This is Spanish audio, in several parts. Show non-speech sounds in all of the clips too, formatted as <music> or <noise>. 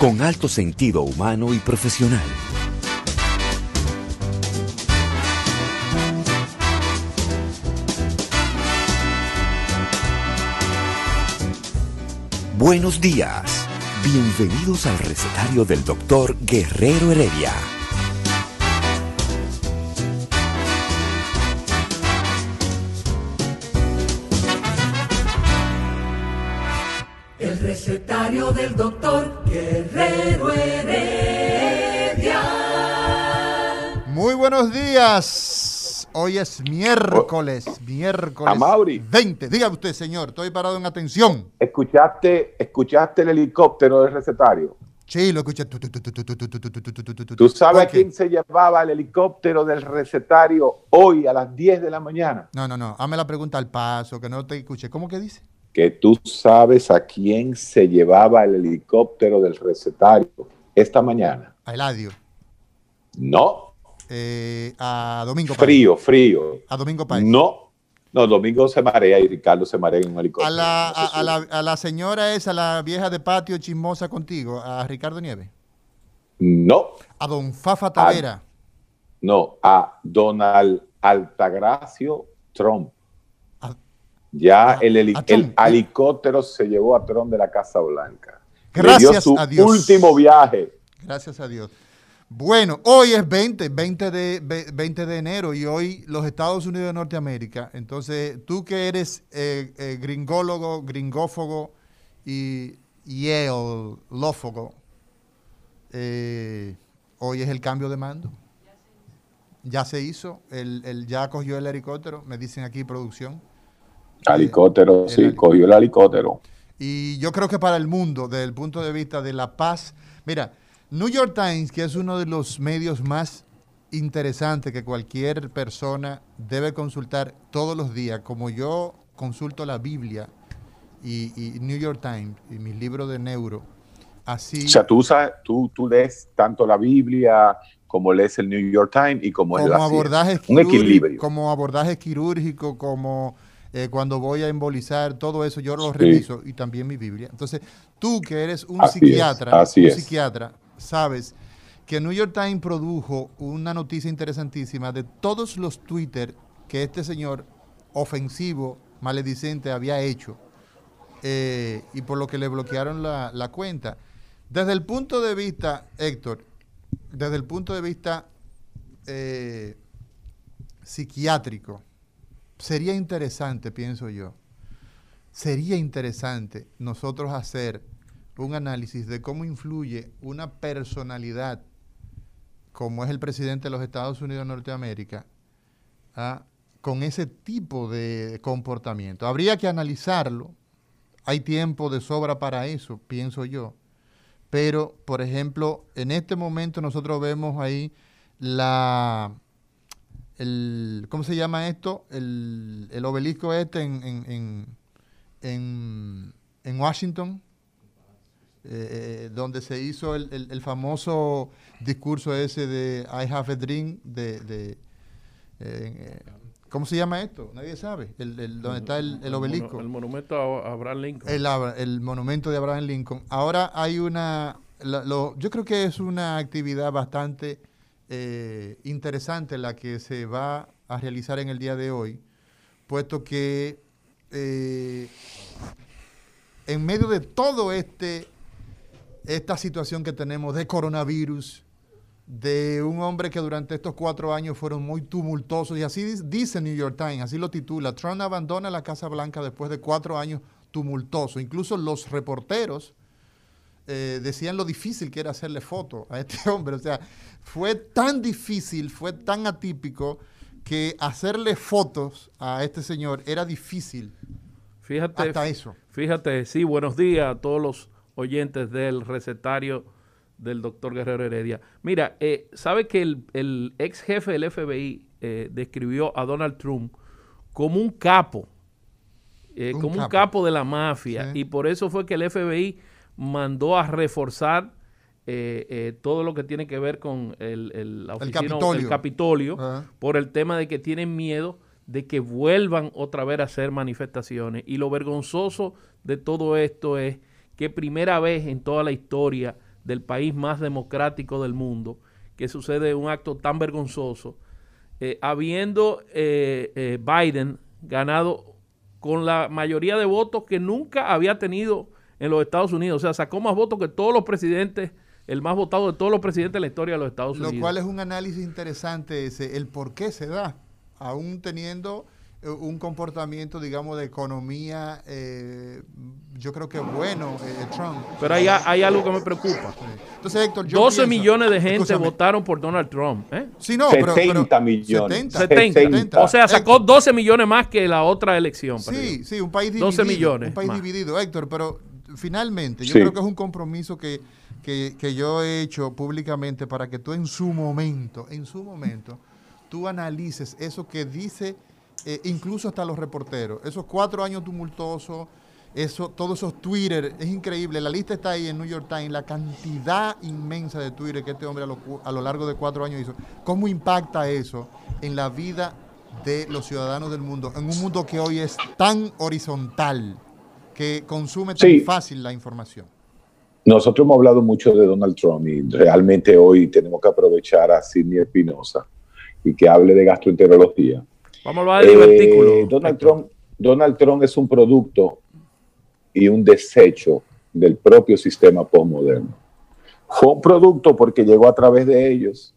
Con alto sentido humano y profesional. Buenos días. Bienvenidos al recetario del doctor Guerrero Heredia. El recetario del doctor días. Hoy es miércoles, miércoles. Amauri. 20. Dígame usted, señor, estoy parado en atención. ¿Escuchaste, escuchaste el helicóptero del recetario? Sí, lo escuché. ¿Tú sabes a quién se llevaba el helicóptero del recetario hoy a las 10 de la mañana? No, no, no. Hazme la pregunta al paso, que no te escuché. ¿Cómo que dice? Que tú sabes a quién se llevaba el helicóptero del recetario esta mañana. A Eladio. No. Eh, a Domingo Páez. frío, frío. A Domingo Páez. No, no, Domingo se marea y Ricardo se marea en un A helicóptero. la, No sé a, a la, a la señora esa, la vieja de patio chismosa contigo, a Ricardo Nieves. No, A don Fafa Tavera. no, a Donald Altagracio Trump. A- Ya a- el, heli- a el Trump. helicóptero se llevó a Trump de la Casa Blanca. Le Gracias dio su a Dios. último viaje. Gracias a Dios. Bueno, hoy es 20, 20 de, ve- 20 de enero y hoy los Estados Unidos de Norteamérica. Entonces, tú que eres eh, eh, gringólogo, gringófogo y Yale-lófogo, eh, hoy es el cambio de mando. Ya se hizo, el, el- ya cogió el helicóptero, me dicen aquí producción. Helicóptero, el sí, cogió el helicóptero. Y yo creo que para el mundo, desde el punto de vista de la paz, mira, New York Times, que es uno de los medios más interesantes que cualquier persona debe consultar todos los días, como yo consulto la Biblia y, y New York Times y mis libros de neuro, así O sea, tú, usas- tú, tú lees tanto la Biblia como lees el New York Times y como, como La abordaje Un equilibrio. como abordaje quirúrgico, como eh, cuando voy a embolizar, todo eso yo lo Sí. reviso y también mi Biblia. Entonces, tú que eres un Así es, psiquiatra, así un es. psiquiatra, sabes que New York Times produjo una noticia interesantísima de todos los Twitter que este señor ofensivo, maledicente, había hecho eh, y por lo que le bloquearon la, cuenta. Desde el punto de vista, Héctor, desde el punto de vista eh, psiquiátrico, sería interesante, pienso yo, sería interesante nosotros hacer un análisis de cómo influye una personalidad como es el presidente de los Estados Unidos de Norteamérica ah, con ese tipo de comportamiento. Habría que analizarlo, hay tiempo de sobra para eso, pienso yo. Pero, por ejemplo, en este momento nosotros vemos ahí la, el, ¿cómo se llama esto? El, el obelisco este en, en, en, en- en Washington, eh, eh, donde se hizo el, el- el famoso discurso ese de I have a dream, de, de, eh, ¿cómo se llama esto? Nadie sabe, el, el- donde está el, el obelisco. El monumento a Abraham Lincoln. El, monumento de Abraham Lincoln. Ahora hay una, la- lo- yo creo que es una actividad bastante eh, interesante la que se va a realizar en el día de hoy, puesto que eh, en medio de todo este, esta situación que tenemos de coronavirus, de un hombre que durante estos cuatro años fueron muy tumultuosos, y así dice New York Times, así lo titula, Trump abandona la Casa Blanca después de cuatro años tumultuosos. Incluso los reporteros eh, decían lo difícil que era hacerle foto a este <laughs> hombre. O sea, fue tan difícil, fue tan atípico, que hacerle fotos a este señor era difícil. Fíjate, Hasta eso. Fíjate, sí, buenos días a todos los oyentes del recetario del doctor Guerrero Heredia. Mira, eh, sabe que el, ex jefe del FBI eh, describió a Donald Trump como un capo, eh, como un capo. de la mafia, y por eso fue que el FBI mandó a reforzar todo lo que tiene que ver con el, la oficina, el Capitolio, por el tema de que tienen miedo de que vuelvan otra vez a hacer manifestaciones. Y lo vergonzoso de todo esto es que primera vez en toda la historia del país más democrático del mundo, que sucede un acto tan vergonzoso, eh, habiendo eh, eh, Biden ganado con la mayoría de votos que nunca había tenido en los Estados Unidos. O sea, sacó más votos que todos los presidentes, el más votado de todos los presidentes de la historia de los Estados Unidos. Lo cual es un análisis interesante ese, el por qué se da, aún teniendo un comportamiento, digamos, de economía, eh, yo creo que bueno, eh, Trump. Pero hay, hay, algo que me preocupa. Entonces, Héctor, 12 millones de gente votaron por Donald Trump. ¿eh? Sí, no, 70 millones. 70, O sea, sacó 12 millones más que la otra elección. Sí, sí, un país dividido. 12 millones. Un país dividido, Héctor, pero finalmente, yo creo que es un compromiso que, que, que yo he hecho públicamente para que tú en su momento, en su momento, tú analices eso que dice eh, incluso hasta los reporteros. Esos cuatro años tumultuosos, eso, todos esos Twitter, es increíble. La lista está ahí en New York Times, la cantidad inmensa de Twitter que este hombre a lo, a lo largo de cuatro años hizo. ¿Cómo impacta eso en la vida de los ciudadanos del mundo, en un mundo que hoy es tan horizontal, que consume tan fácil la información? Nosotros hemos hablado mucho de Donald Trump y realmente hoy tenemos que aprovechar a Sidney Espinosa y que hable de gastroenterología Vamos a hablar del eh, Donald Trump, Donald Trump es un producto y un desecho del propio sistema postmoderno. Fue un producto porque llegó a través de ellos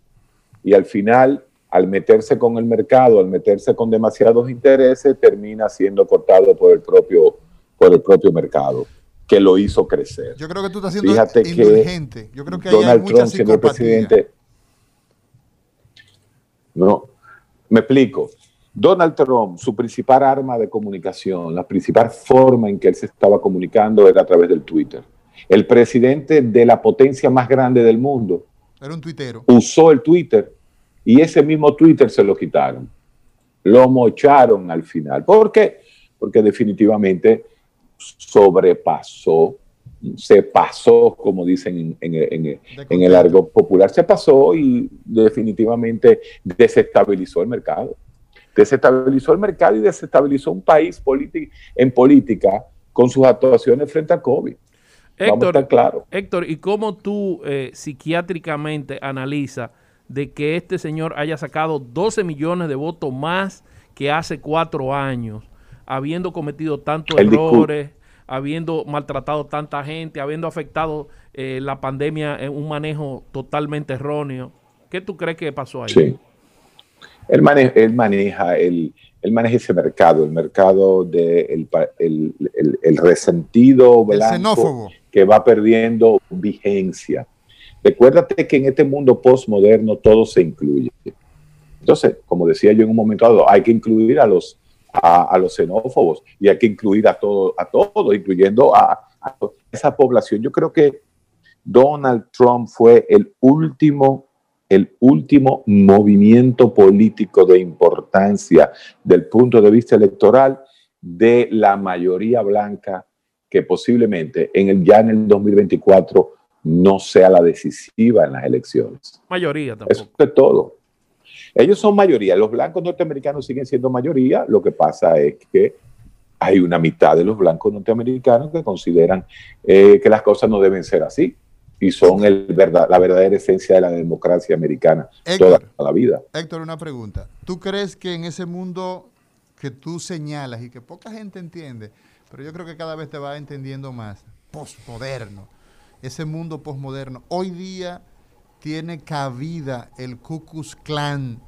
y al final, al meterse con el mercado, al meterse con demasiados intereses, termina siendo cortado por el propio, por el propio mercado que lo hizo crecer. Yo creo que tú estás siendo Fíjate indulgente. Yo creo que Donald hay Trump, siendo presidente, no, me explico. Donald Trump, su principal arma de comunicación, la principal forma en que él se estaba comunicando era a través del Twitter. El presidente de la potencia más grande del mundo era un tuitero. Usó el Twitter y ese mismo Twitter se lo quitaron. Lo mocharon al final. ¿Por qué? Porque definitivamente sobrepasó, se pasó, como dicen en, en el argot popular, se pasó y definitivamente desestabilizó el mercado desestabilizó el mercado y desestabilizó un país en política con sus actuaciones frente al COVID. Héctor, claro. Héctor, ¿y cómo tú eh, psiquiátricamente analizas de que este señor haya sacado 12 millones de votos más que hace cuatro años, habiendo cometido tantos errores, habiendo maltratado tanta gente, habiendo afectado eh, la pandemia en un manejo totalmente erróneo? ¿Qué tú crees que pasó ahí? Sí. Él, maneja, el, maneja ese mercado, el mercado del de el, resentido blanco que va perdiendo vigencia. Recuérdate que en este mundo postmoderno todo se incluye. Entonces, como decía yo en un momento dado, hay que incluir a los, a, los xenófobos y hay que incluir a todos, a todos, incluyendo a, a esa población. Yo creo que Donald Trump fue el último el último movimiento político de importancia del punto de vista electoral de la mayoría blanca que posiblemente en el, ya en el 2024 no sea la decisiva en las elecciones. Mayoría tampoco. Eso es todo. Ellos son mayoría. Los blancos norteamericanos siguen siendo mayoría. Lo que pasa es que hay una mitad de los blancos norteamericanos que consideran eh, que las cosas no deben ser así y son el verdad, la verdadera esencia de la democracia americana toda la vida. Héctor, una pregunta. ¿Tú crees que en ese mundo que tú señalas y que poca gente entiende, pero yo creo que cada vez te va entendiendo más, postmoderno, ese mundo postmoderno, hoy día tiene cabida el Ku Klux Klan,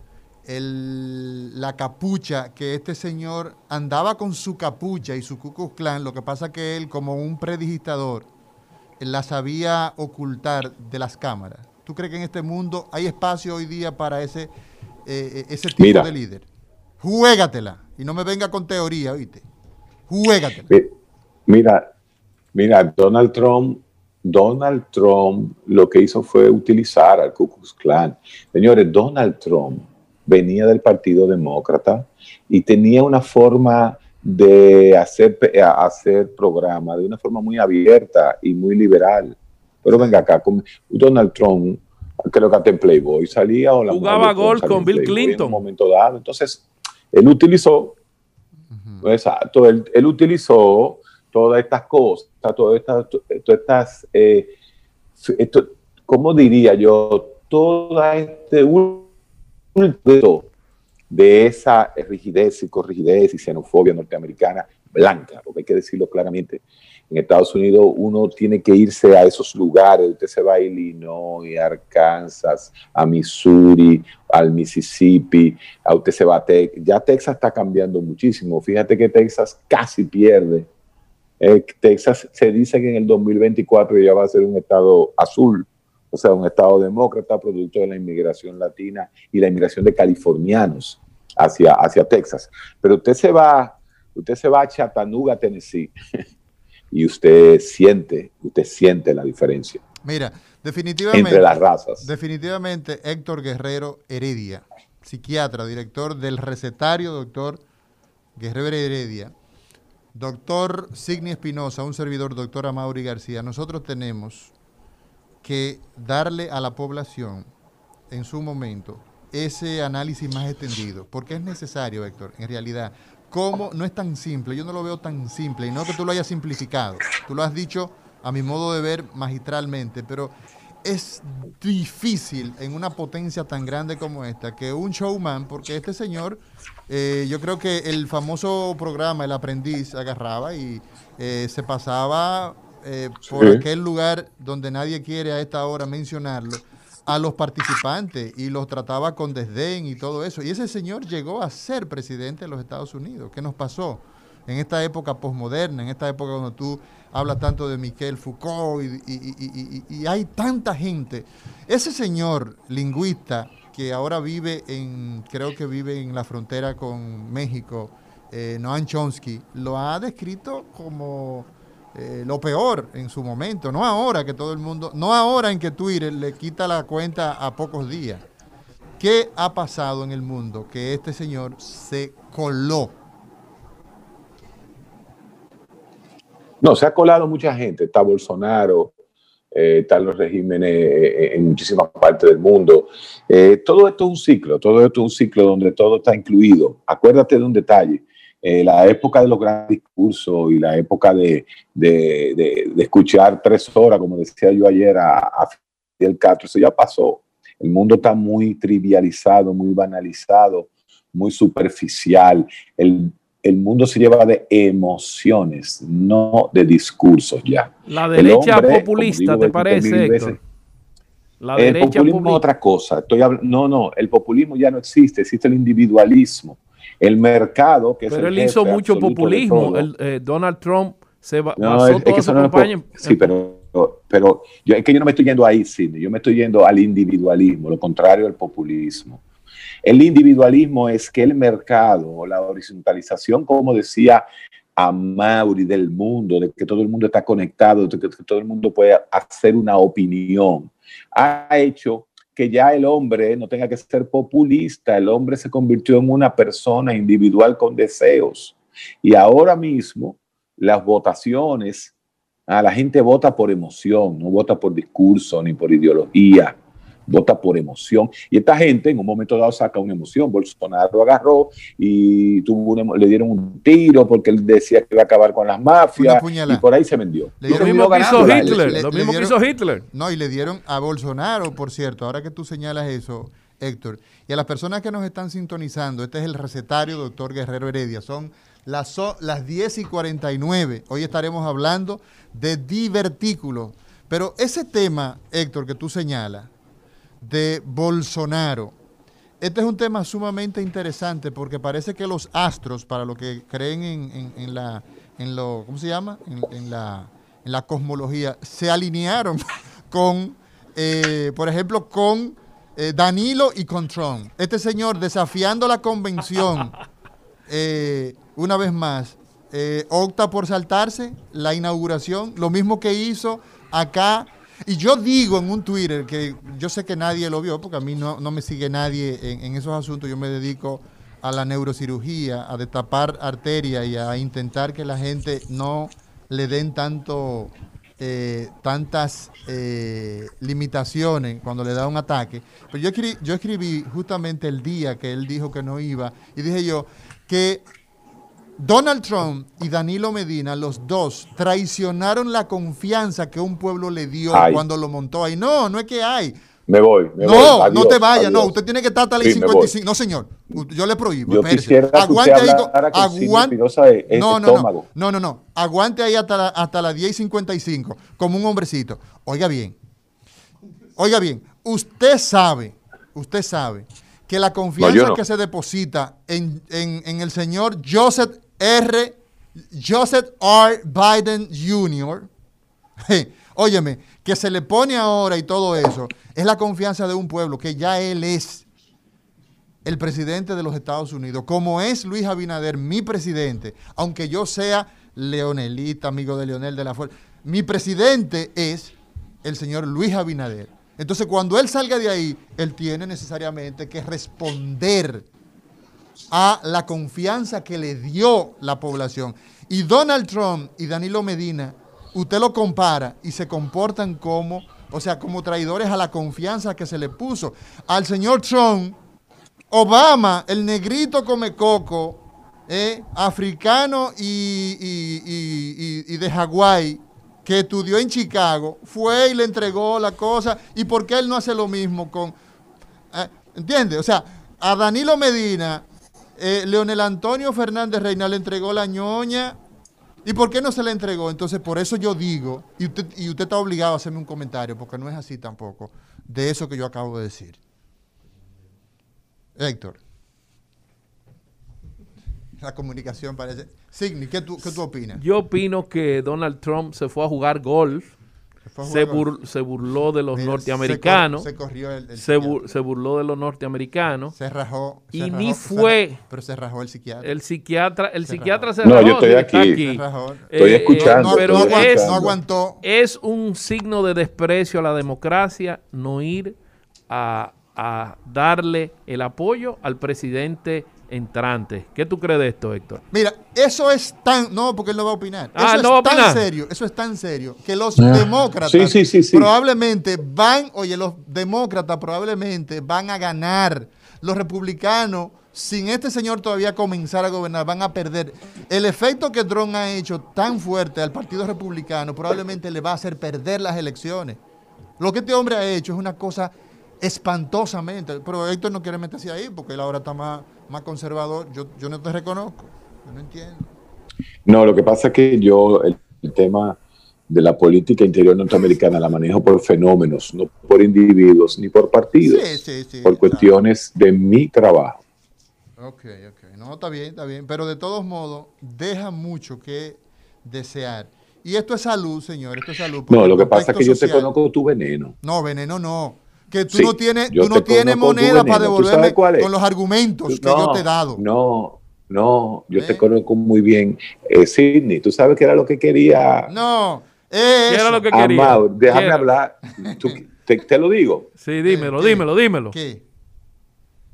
el, la capucha, que este señor andaba con su capucha y su Ku Klux Klan, lo que pasa que él como un predigitador, la sabía ocultar de las cámaras. ¿Tú crees que en este mundo hay espacio hoy día para ese, eh, eh, ese tipo de líder? Juégatela y no me venga con teoría, ¿oíste? Juégatela. Mira, mira, Donald Trump Donald Trump lo que hizo fue utilizar al Ku Klux Klan. Señores, Donald Trump venía del Partido Demócrata y tenía una forma de hacer, hacer programa de una forma muy abierta y muy liberal. Pero venga acá, con Donald Trump, creo que hasta en Playboy salía o la jugaba gol con Bill Clinton en un momento dado. Entonces, él utilizó, exacto, él, él, utilizó todas estas cosas, todas estas, todas estas eh, esto, ¿cómo diría yo? Toda este de esa rigidez, y corrigidez y xenofobia norteamericana blanca, porque hay que decirlo claramente. En Estados Unidos uno tiene que irse a esos lugares, usted se va a Illinois, a Arkansas, a Missouri, al Mississippi, a usted se va a Texas. Ya Texas está cambiando muchísimo. Fíjate que Texas casi pierde. Eh, Texas se dice que en el 2024 ya va a ser un estado azul o sea, un Estado demócrata producto de la inmigración latina y la inmigración de californianos hacia, hacia Texas. Pero usted se va, usted se va a Chattanooga, Tennessee, <laughs> y usted siente, usted siente la diferencia. Mira, definitivamente. Entre las razas. Definitivamente, Héctor Guerrero Heredia, psiquiatra, director del recetario, doctor Guerrero Heredia. Doctor Signi Espinosa, un servidor, doctora Mauri García, nosotros tenemos que darle a la población en su momento ese análisis más extendido, porque es necesario, Héctor, en realidad. ¿Cómo? No es tan simple, yo no lo veo tan simple, y no que tú lo hayas simplificado, tú lo has dicho a mi modo de ver magistralmente, pero es difícil en una potencia tan grande como esta que un showman, porque este señor, eh, yo creo que el famoso programa El Aprendiz agarraba y eh, se pasaba eh, por aquel lugar donde nadie quiere a esta hora mencionarlo, a los participantes y los trataba con desdén y todo eso. Y ese señor llegó a ser presidente de los Estados Unidos. ¿Qué nos pasó? En esta época posmoderna, en esta época cuando tú hablas tanto de Miquel Foucault y, hay tanta gente. Ese señor lingüista que ahora vive en, creo que vive en la frontera con México, eh, Noam Chomsky, lo ha descrito como eh, lo peor en su momento, no ahora que todo el mundo, no ahora en que Twitter le quita la cuenta a pocos días. ¿Qué ha pasado en el mundo que este señor se coló? No, se ha colado mucha gente. Está Bolsonaro, eh, están los regímenes eh, en muchísimas partes del mundo. todo esto es un ciclo, todo esto es un ciclo donde todo está incluido. Acuérdate de un detalle. Eh, la época de los grandes discursos y la época de, escuchar tres horas, como decía yo ayer a, a Fidel Castro, eso ya pasó. El mundo está muy trivializado, muy banalizado, muy superficial. El, mundo se lleva de emociones, no de discursos ya. La derecha populista, ¿te parece? La el populismo es otra cosa. Estoy no, no, el populismo ya no existe, existe el individualismo el mercado, que pero él hizo mucho populismo. El, eh, Donald Trump se va no, es, que campaña. sí, pero, pero yo, es que yo no me estoy yendo ahí, Sidney. Yo me estoy yendo al individualismo, lo contrario al populismo. El individualismo es que el mercado, la horizontalización, como decía a Mauri del mundo, de que todo el mundo está conectado, de que todo el mundo puede hacer una opinión, ha hecho que ya el hombre no tenga que ser populista, el hombre se convirtió en una persona individual con deseos. Y ahora mismo las votaciones, a ah, la gente vota por emoción, no vota por discurso ni por ideología vota por emoción. Y esta gente en un momento dado saca una emoción. Bolsonaro agarró y tuvo le dieron un tiro porque él decía que iba a acabar con las mafias y por ahí se vendió. lo mismo que hizo Hitler. lo mismo que hizo Hitler. No, y le dieron a Bolsonaro, por cierto, ahora que tú señalas eso, Héctor, y a las personas que nos están sintonizando, este es el recetario doctor Guerrero Heredia, son las, las 10 y 49. Hoy estaremos hablando de divertículos. Pero ese tema, Héctor, que tú señalas, de Bolsonaro. Este es un tema sumamente interesante porque parece que los astros, para lo que creen en, la, en lo, ¿cómo se llama? En, la, en la cosmología, se alinearon <laughs> con, eh, por ejemplo, con eh, Danilo y con Trump. Este señor desafiando la convención, <laughs> eh, una vez más, opta por saltarse la inauguración, lo mismo que hizo acá. Y yo digo en un Twitter, que yo sé que nadie lo vio, porque a mí no, me sigue nadie en, esos asuntos, yo me dedico a la neurocirugía, a destapar arterias y a intentar que la gente no le den tanto, eh, tantas eh, limitaciones cuando le da un ataque. Pero yo yo escribí justamente el día que él dijo que no iba y dije yo que Donald Trump y Danilo Medina, los dos, traicionaron la confianza que un pueblo le dio cuando lo montó ahí. No, no es que hay. Me voy. no, no te vayas, no. Usted tiene que estar hasta la 55. No, señor. Yo le prohíbo. Yo quisiera aguante ahí. aguante. No, no, no, no, no, no. Aguante ahí hasta la, hasta las 10 y 55, como un hombrecito. Oiga bien. Oiga bien. Usted sabe, usted sabe que la confianza que se deposita en, en el señor Joseph R. Joseph R. Biden Jr., <laughs> óyeme, que se le pone ahora y todo eso, es la confianza de un pueblo que ya él es el presidente de los Estados Unidos, como es Luis Abinader, mi presidente, aunque yo sea leonelita, amigo de Leonel de la Fuerza, mi presidente es el señor Luis Abinader. Entonces, cuando él salga de ahí, él tiene necesariamente que responder a la confianza que le dio la población. Y Donald Trump y Danilo Medina, usted lo compara y se comportan como, o sea, como traidores a la confianza que se le puso. Al señor Trump, Obama, el negrito come coco, eh, africano y, y de Hawái, que estudió en Chicago, fue y le entregó la cosa. ¿Y por qué él no hace lo mismo con... Eh, ¿Entiende? O sea, a Danilo Medina eh, Leonel Antonio Fernández Reina le entregó la ñoña. ¿Y por qué no se le entregó? Entonces, por eso yo digo, y usted, y usted está obligado a hacerme un comentario, porque no es así tampoco, de eso que yo acabo de decir. Héctor. La comunicación parece... Signi, ¿qué tú, ¿qué tú opinas? Yo opino que Donald Trump se fue a jugar golf se, se, burló de los norteamericanos. Se, corrió el, se, burló de los norteamerinos. Se rajó. y ni fue. pero se rajó el psiquiatra. El psiquiatra, el psiquiatra se rajó. No, yo estoy aquí. Estoy eh, escuchando. no, pero es, aguantó. Es un signo de desprecio a la democracia no ir a, a darle el apoyo al presidente entrante. ¿Qué tú crees de esto, Héctor? Mira, eso es tan. No, porque él no va a opinar. Ah, eso es tan serio, eso es tan serio que los ah. demócratas probablemente van, oye, los demócratas probablemente van a ganar. Los republicanos, sin este señor todavía comenzar a gobernar, van a perder. El efecto que Trump ha hecho tan fuerte al Partido Republicano probablemente le va a hacer perder las elecciones. Lo que este hombre ha hecho es una cosa espantosamente. Pero Héctor no quiere meterse ahí porque él ahora está más más conservador, yo, yo no te reconozco. Yo no entiendo. No, lo que pasa es que yo el, tema de la política interior norteamericana la manejo por fenómenos, no por individuos ni por partidos, por cuestiones de mi trabajo. Ok, ok. No, está bien, está bien. Pero de todos modos, deja mucho que desear. Y esto es salud, señor, esto es salud. No, lo que pasa es que yo te conozco tu veneno. No, veneno no que tú no tienes, tú no tienes moneda para devolverme con los argumentos que yo te he dado. No, no, yo te ¿Eh? conozco muy bien. Eh, Sidney, tú sabes que era lo que quería. No, ¿Qué era lo que quería? déjame hablar. te, lo digo. Sí, dímelo, dímelo, dímelo. ¿Qué?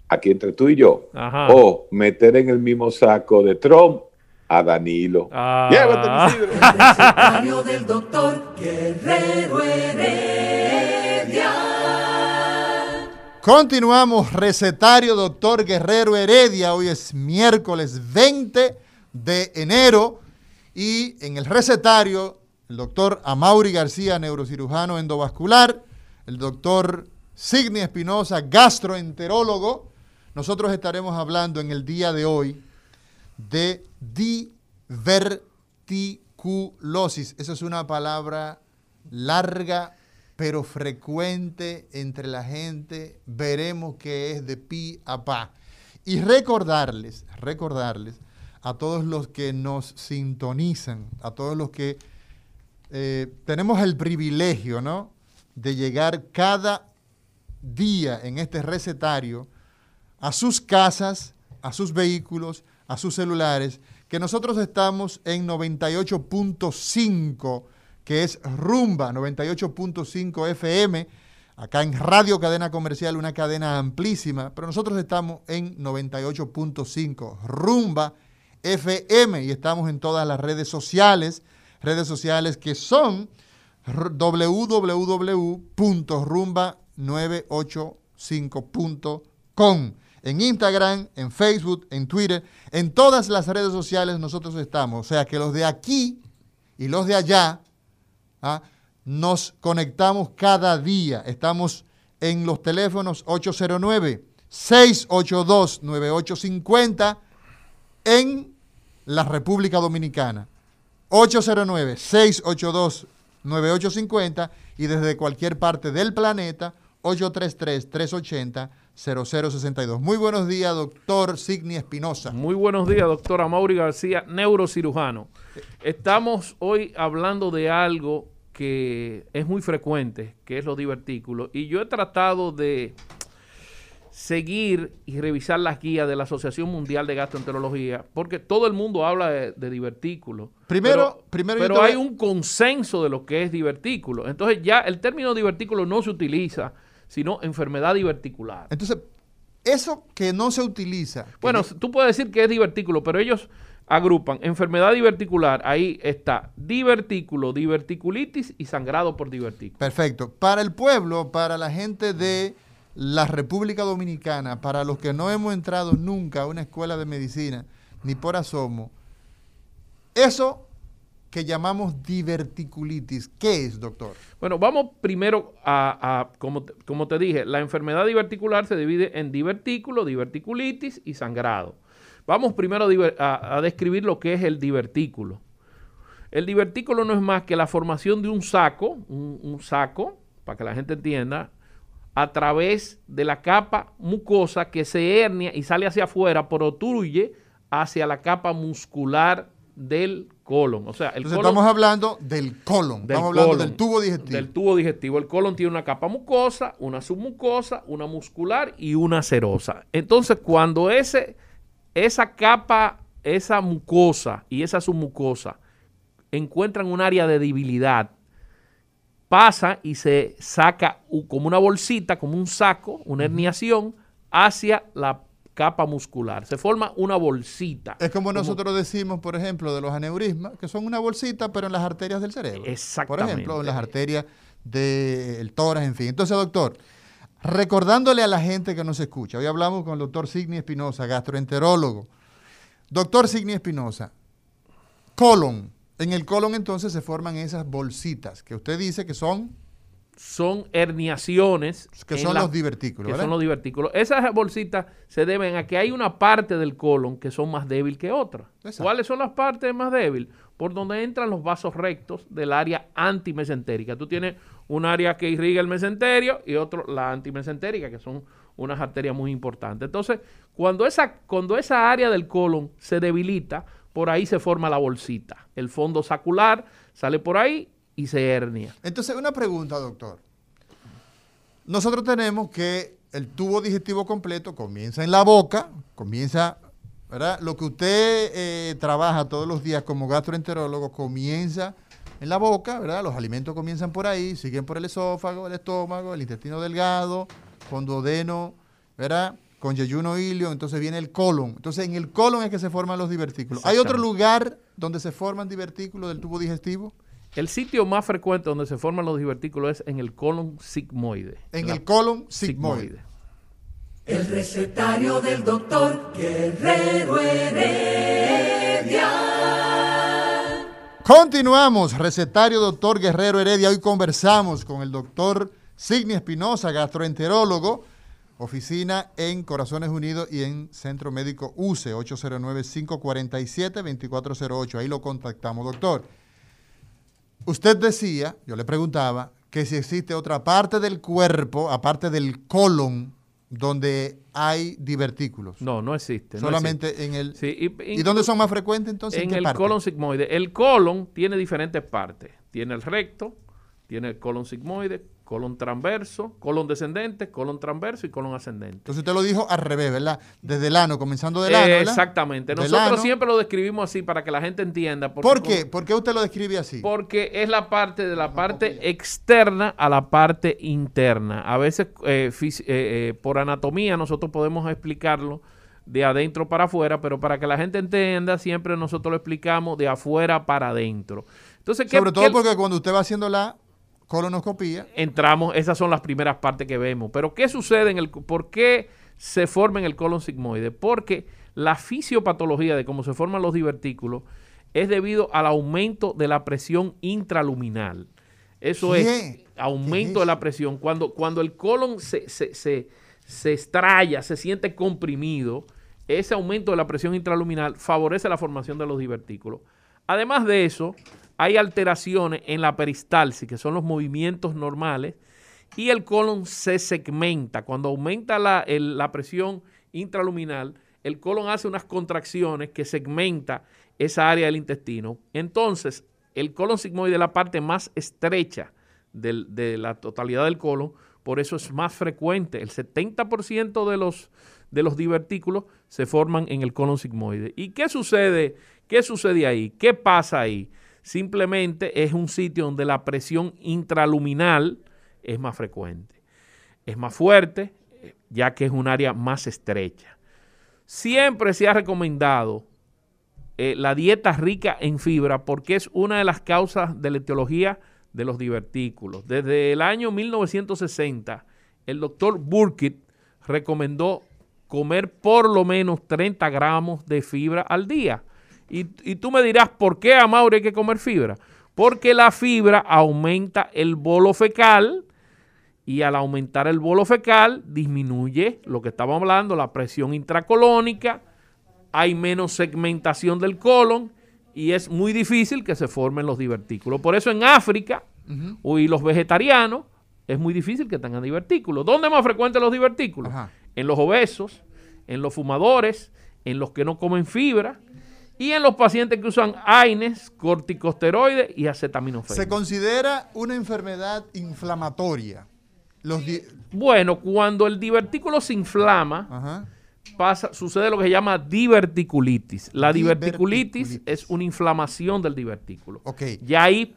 Aquí entre tú y yo. Ajá. O meter en el mismo saco de Trump a Danilo. Ah. Llévate mi <laughs> del doctor Guerrero Heredia. Continuamos, recetario doctor Guerrero Heredia. Hoy es miércoles 20 de enero y en el recetario el doctor Amaury García, neurocirujano endovascular, el doctor Signi Espinosa, gastroenterólogo. Nosotros estaremos hablando en el día de hoy de diverticulosis. Esa es una palabra larga, pero frecuente entre la gente, veremos que es de pi a pa. Y recordarles, recordarles a todos los que nos sintonizan, a todos los que eh, tenemos el privilegio, ¿no? De llegar cada día en este recetario a sus casas, a sus vehículos, a sus celulares, que nosotros estamos en 98.5, que es Rumba, 98.5 FM, acá en Radio Cadena Comercial, una cadena amplísima, pero nosotros estamos en 98.5 Rumba FM y estamos en todas las redes sociales, redes sociales que son www.rumba985.com. En Instagram, en Facebook, en Twitter, en todas las redes sociales nosotros estamos. O sea que los de aquí y los de allá ¿ah? nos conectamos cada día. Estamos en los teléfonos 809-682-9850 en la República Dominicana. 809-682-9850 y desde cualquier parte del planeta 833-380-0062. Muy buenos días, doctor Signi Espinosa. Muy buenos días, doctora Mauri García, neurocirujano. Estamos hoy hablando de algo que es muy frecuente, que es los divertículos. Y yo he tratado de seguir y revisar las guías de la Asociación Mundial de Gastroenterología, porque todo el mundo habla de, divertículos. Primero, pero, primero pero hay un consenso de lo que es divertículo. Entonces ya el término divertículo no se utiliza, sino enfermedad diverticular. Entonces, eso que no se utiliza. Bueno, tú puedes decir que es divertículo, pero ellos agrupan enfermedad diverticular, ahí está divertículo, diverticulitis y sangrado por divertículo. Perfecto. Para el pueblo, para la gente de la República Dominicana, para los que no hemos entrado nunca a una escuela de medicina, ni por asomo, eso que llamamos diverticulitis, ¿qué es, doctor? Bueno, vamos primero a, como, como te dije, la enfermedad diverticular se divide en divertículo, diverticulitis y sangrado. Vamos primero a, describir lo que es el divertículo. El divertículo no es más que la formación de un saco, un saco, para que la gente entienda, a través de la capa mucosa que se hernia y sale hacia afuera, pero obstruye hacia la capa muscular del colon. O sea, el Entonces estamos hablando del colon, estamos hablando del tubo digestivo. Del tubo digestivo. El colon tiene una capa mucosa, una submucosa, una muscular y una serosa. Entonces, cuando ese, esa capa, esa mucosa y esa submucosa encuentran un área de debilidad, pasa y se saca como una bolsita, como un saco, una herniación, hacia la capa muscular. Se forma una bolsita. Es como, nosotros decimos, por ejemplo, de los aneurismas, que son una bolsita, pero en las arterias del cerebro. Exactamente. Por ejemplo, en las arterias del tórax, en fin. Entonces, doctor, recordándole a la gente que nos escucha, hoy hablamos con el doctor Signi Espinosa, gastroenterólogo. Doctor Signi Espinosa, colon, en el colon entonces se forman esas bolsitas que usted dice que son... Son herniaciones. Que son los divertículos. Que son los divertículos. Esas bolsitas se deben a que hay una parte del colon que son más débil que otra. ¿Cuáles son las partes más débiles? Por donde entran los vasos rectos del área antimesentérica. Tú tienes un área que irriga el mesenterio y otro la antimesentérica, que son unas arterias muy importantes. Entonces, cuando esa, cuando esa área del colon se debilita, por ahí se forma la bolsita. El fondo sacular sale por ahí y se hernia. Entonces, una pregunta, doctor. Nosotros tenemos que el tubo digestivo completo comienza en la boca, comienza, ¿verdad? Lo que usted eh, trabaja todos los días como gastroenterólogo comienza en la boca, ¿verdad? Los alimentos comienzan por ahí, siguen por el esófago, el estómago, el intestino delgado, fondodeno, ¿verdad? con yeyuno ilio, entonces viene el colon. Entonces en el colon es que se forman los divertículos. ¿Hay otro lugar donde se forman divertículos del tubo digestivo? El sitio más frecuente donde se forman los divertículos es en el colon sigmoide. En el colon sigmoide. El recetario del doctor Guerrero Heredia. Continuamos, recetario doctor Guerrero Heredia. Hoy conversamos con el doctor Signi Espinosa, gastroenterólogo Oficina en Corazones Unidos y en Centro Médico UCE, 809-547-2408. Ahí lo contactamos, doctor. Usted decía, yo le preguntaba, que si existe otra parte del cuerpo, aparte del colon, donde hay divertículos. No, no existe. Solamente en el... y, dónde son más frecuentes entonces? En, el colon sigmoide. El colon tiene diferentes partes. Tiene el recto, tiene el colon sigmoide, colon transverso, colon descendente, colon transverso y colon ascendente. Entonces usted lo dijo al revés, ¿verdad? Desde el ano, comenzando del ano. ¿verdad? Exactamente. Nosotros siempre lo describimos así para que la gente entienda. ¿Por qué? ¿Por qué usted lo describe así? Porque es la parte de la parte externa a la parte interna. A veces eh, eh, eh, por anatomía nosotros podemos explicarlo de adentro para afuera, pero para que la gente entienda, siempre nosotros lo explicamos de afuera para adentro. Entonces, Sobre todo porque cuando usted va haciendo la colonoscopía. Entramos, esas son las primeras partes que vemos. Pero ¿qué sucede en el, por qué se forma en el colon sigmoide? Porque la fisiopatología de cómo se forman los divertículos es debido al aumento de la presión intraluminal. Eso es aumento de la presión. Cuando, cuando el colon se, se, se, se estralla, se siente comprimido, ese aumento de la presión intraluminal favorece la formación de los divertículos. Además de eso, hay alteraciones en la peristalsis, que son los movimientos normales, y el colon se segmenta. Cuando aumenta la, presión intraluminal, el colon hace unas contracciones que segmenta esa área del intestino. Entonces, el colon sigmoide es la parte más estrecha de la totalidad del colon, por eso es más frecuente. El 70% de los, de los divertículos se forman en el colon sigmoide. ¿Y qué sucede? ¿Qué sucede ahí? ¿Qué pasa ahí? Simplemente es un sitio donde la presión intraluminal es más frecuente, es más fuerte, ya que es un área más estrecha. Siempre se ha recomendado eh, la dieta rica en fibra porque es una de las causas de la etiología de los divertículos. Desde el año 1960, el doctor Burkitt recomendó comer por lo menos 30 gramos de fibra al día. Y, tú me dirás, ¿por qué a Mauri hay que comer fibra? Porque la fibra aumenta el bolo fecal y al aumentar el bolo fecal disminuye lo que estábamos hablando, la presión intracolónica, hay menos segmentación del colon y es muy difícil que se formen los divertículos. Por eso en África y los vegetarianos es muy difícil que tengan divertículos. ¿Dónde más frecuente los divertículos? En los obesos, en los fumadores, en los que no comen fibra y en los pacientes que usan AINES, corticosteroides y acetaminofén. ¿Se considera una enfermedad inflamatoria? bueno, cuando el divertículo se inflama, Pasa, sucede lo que se llama diverticulitis. La diverticulitis, es una inflamación del divertículo. Okay. Ya ahí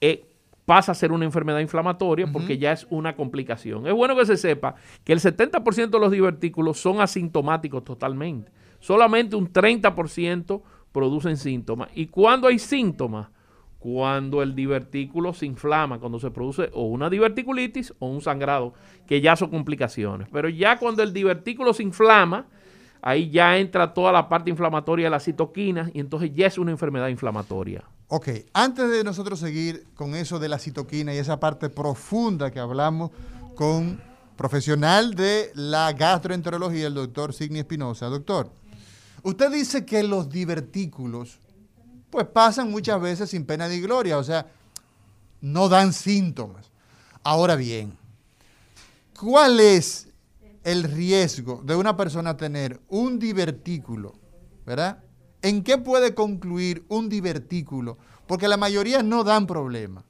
eh, pasa a ser una enfermedad inflamatoria porque ya es una complicación. Es bueno que se sepa que el 70% de los divertículos son asintomáticos totalmente solamente un 30% producen síntomas. ¿Y cuando hay síntomas? Cuando el divertículo se inflama, cuando se produce o una diverticulitis o un sangrado, que ya son complicaciones. Pero ya cuando el divertículo se inflama, ahí ya entra toda la parte inflamatoria de las citoquinas y entonces ya es una enfermedad inflamatoria. Ok, antes de nosotros seguir con eso de la citoquina y esa parte profunda que hablamos con profesional de la gastroenterología, el doctor Signi Espinosa. Doctor, Usted dice que los divertículos, pues pasan muchas veces sin pena ni gloria, o sea, no dan síntomas. Ahora bien, ¿cuál es el riesgo de una persona tener un divertículo, verdad? ¿En qué puede concluir un divertículo? Porque la mayoría no dan problema.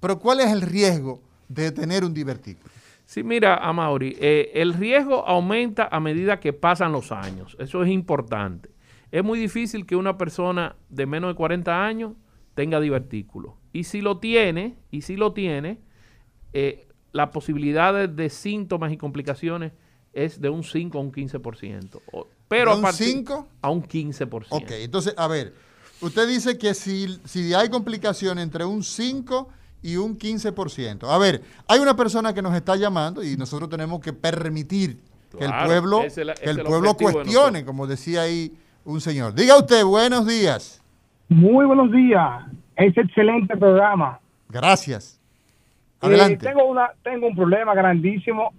Pero ¿cuál es el riesgo de tener un divertículo? Sí, mira, Amaury, eh, el riesgo aumenta a medida que pasan los años. Eso es importante. Es muy difícil que una persona de menos de 40 años tenga divertículo. Y si lo tiene, y si lo tiene, eh, la posibilidad de, síntomas y complicaciones es de un 5 a un 15%. Pero ¿De un 5? A un 15%. Ok, entonces, a ver, usted dice que si, si hay complicaciones entre un 5 y un 15%. A ver, hay una persona que nos está llamando y nosotros tenemos que permitir que el pueblo, que el pueblo cuestione, como decía ahí un señor. Diga usted, buenos días. Muy buenos días. Es excelente programa. Gracias. Eh, Adelante. tengo, una, tengo un problema grandísimo.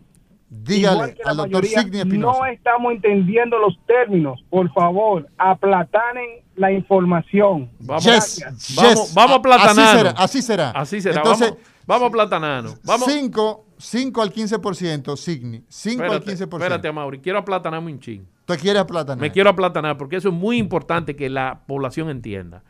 Dígale al doctor Signia No estamos entendiendo los términos. Por favor, aplatanen la información. Vamos, vamos, vamos a platanano. Así será. Así será. Entonces, vamos, a platanano. Vamos. 5, 5 al 15%, Signi. 5 al 15%. Espérate, Mauri. Quiero aplatanarme un ching. ¿Tú quieres aplatanar? Me quiero aplatanar porque eso es muy importante que la población entienda.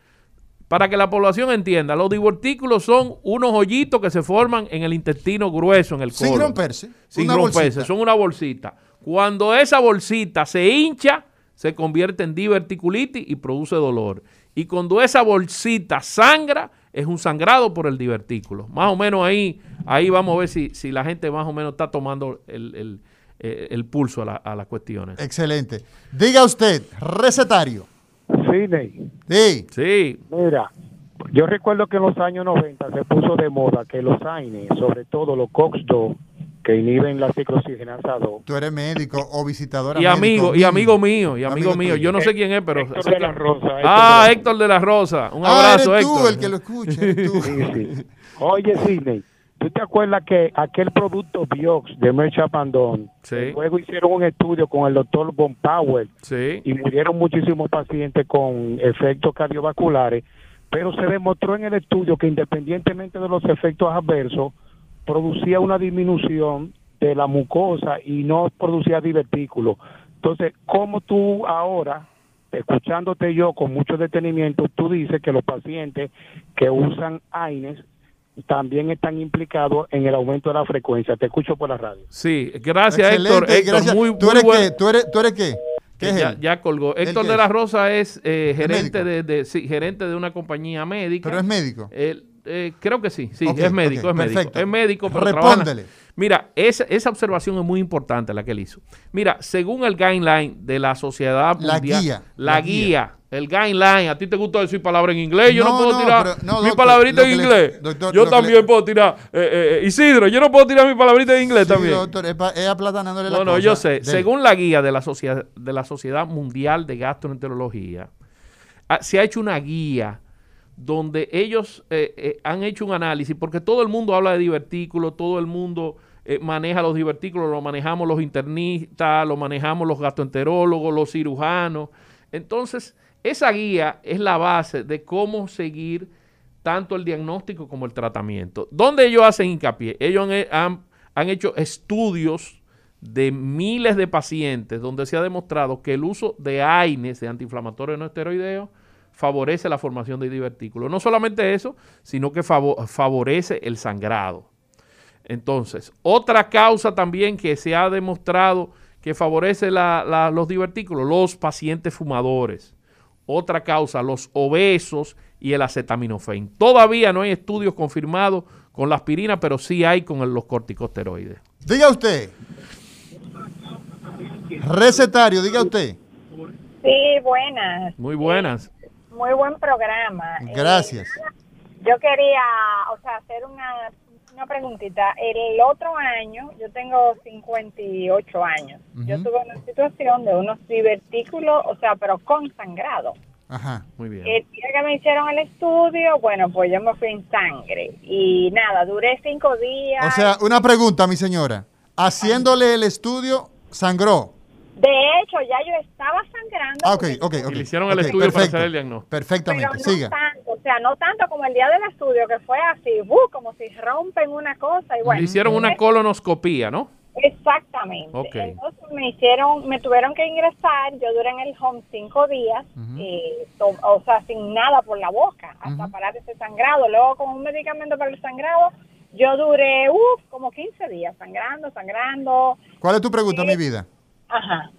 para que la población entienda, los divertículos son unos hoyitos que se forman en el intestino grueso, en el colon. Sin romperse. Sin romperse, son una bolsita. Cuando esa bolsita se hincha, se convierte en diverticulitis y produce dolor. Y cuando esa bolsita sangra, es un sangrado por el divertículo. Más o menos ahí, ahí vamos a ver si, si la gente más o menos está tomando el, eh, pulso a, a las cuestiones. Excelente. Diga usted, recetario. Sí, Sí. Sí. Mira, yo recuerdo que en los años 90 se puso de moda que los AINES, sobre todo los COX-2, que inhiben la ciclooxigenasa 2. Tú eres médico o visitador Y amigo, y amigo mío, y amigo, mío. Yo no sé quién es, pero... Héctor de la Rosa. ah, Héctor de la Rosa. Un ah, abrazo, eres tú el que lo escucha, tú. sí, sí. Oye, Sidney, ¿Tú te acuerdas que aquel producto Biox de Mercha Pandón, luego hicieron un estudio con el doctor Von Powell y murieron muchísimos pacientes con efectos cardiovasculares, pero se demostró en el estudio que independientemente de los efectos adversos, producía una disminución de la mucosa y no producía divertículos. Entonces, ¿cómo tú ahora, escuchándote yo con mucho detenimiento, tú dices que los pacientes que usan AINES también están implicados en el aumento de la frecuencia. Te escucho por la radio. Sí, gracias Héctor. ¿Tú, eres qué? ¿Tú, eres, ¿Tú eres qué? ya, colgó. Héctor de la Rosa es eh, gerente de, gerente de una compañía médica. ¿Pero es médico? Eh, creo que sí, sí, es médico, es médico. Es médico, pero Respóndele. Mira, esa, esa observación es muy importante la que él hizo. Mira, según el guideline de la sociedad mundial, la guía, la, guía, el guideline, a ti te gusta decir palabras en inglés, yo no, puedo tirar mi palabrita en inglés. yo también puedo tirar, eh, eh, Isidro, yo no puedo tirar mi palabrita en inglés también. doctor, es, aplatanándole la No, no, yo sé. Según la guía de la, sociedad, de la Sociedad Mundial de Gastroenterología, ah, se ha hecho una guía donde ellos eh, eh, han hecho un análisis, porque todo el mundo habla de divertículos, todo el mundo eh, maneja los divertículos, lo manejamos los internistas, lo manejamos los gastroenterólogos, los cirujanos. Entonces, esa guía es la base de cómo seguir tanto el diagnóstico como el tratamiento. ¿Dónde ellos hacen hincapié? Ellos han, han hecho estudios de miles de pacientes donde se ha demostrado que el uso de AINES, de antiinflamatorios no esteroideos, favorece la formación de divertículos. No solamente eso, sino que favorece el sangrado. Entonces, otra causa también que se ha demostrado que favorece los divertículos, los pacientes fumadores. Otra causa, los obesos y el acetaminofén. Todavía no hay estudios confirmados con la aspirina, pero sí hay con los corticosteroides. Diga usted. Recetario, diga usted. Sí, buenas. Muy buenas muy buen programa. Gracias. Eh, yo quería, o sea, hacer una, una preguntita. El otro año, yo tengo 58 años. Yo tuve una situación de unos divertículos, o sea, pero con sangrado. Ajá, muy bien. El día que me hicieron el estudio, bueno, pues yo me fui en sangre. Y nada, duré cinco días. O sea, una pregunta, mi señora. Haciéndole el estudio, sangró. De hecho, ya yo estaba sangrando. Ah, ok, ok, ok. le hicieron el estudio para hacer el diagnóstico. Perfectamente, Pero no siga. Tanto, o sea, no tanto como el día del estudio, que fue así, uh, como si rompen una cosa y bueno. Le hicieron una colonoscopía, ¿no? Exactamente. Entonces me hicieron, me tuvieron que ingresar, yo duré en el home cinco días, eh, o sea, sin nada por la boca, hasta parar ese sangrado. Luego con un medicamento para el sangrado, yo duré, uff, como 15 días, sangrando, sangrando. ¿Cuál es tu pregunta, mi vida? Ajá.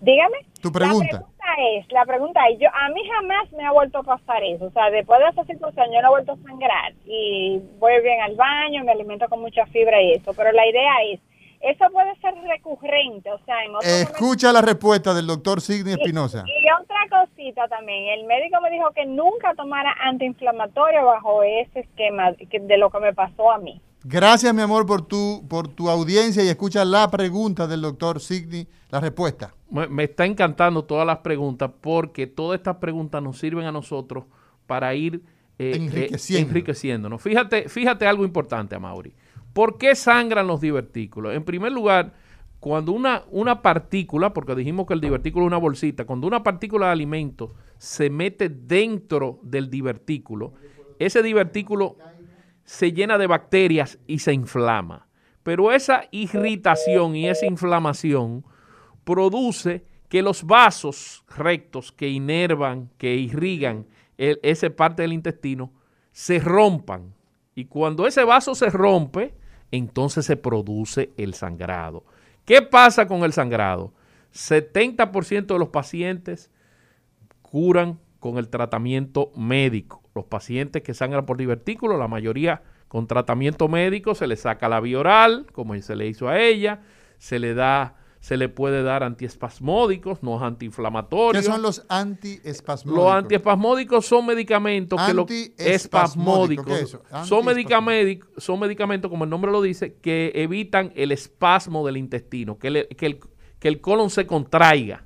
Dígame. Tu pregunta. La pregunta es, la pregunta es, yo, a mí jamás me ha vuelto a pasar eso. O sea, después de esa situación yo no he vuelto a sangrar y voy bien al baño, me alimento con mucha fibra y eso. Pero la idea es, eso puede ser recurrente, o sea, en Escucha la respuesta del doctor Sidney Espinosa. Y, otra cosita también, el médico me dijo que nunca tomara antiinflamatorio bajo ese esquema de lo que me pasó a mí. Gracias, mi amor, por tu, por tu audiencia y escucha la pregunta del doctor Signy, la respuesta. Me, está encantando todas las preguntas porque todas estas preguntas nos sirven a nosotros para ir eh, eh, enriqueciéndonos. Fíjate, fíjate algo importante, Mauri. ¿Por qué sangran los divertículos? En primer lugar, cuando una, una partícula, porque dijimos que el divertículo es una bolsita, cuando una partícula de alimento se mete dentro del divertículo, ese divertículo se llena de bacterias y se inflama. Pero esa irritación y esa inflamación produce que los vasos rectos que inervan, que irrigan esa parte del intestino, se rompan. Y cuando ese vaso se rompe, entonces se produce el sangrado. ¿Qué pasa con el sangrado? 70% de los pacientes curan con el tratamiento médico. Los pacientes que sangran por divertículo, la mayoría con tratamiento médico, se le saca la vía oral, como se le hizo a ella, se le da se le puede dar antiespasmódicos, no antiinflamatorios. ¿Qué son los antiespasmódicos? Los antiespasmódicos son medicamentos que lo espasmódicos son medicamentos, son medicamentos como el nombre lo dice que evitan el espasmo del intestino, que, que, el, que el colon se contraiga.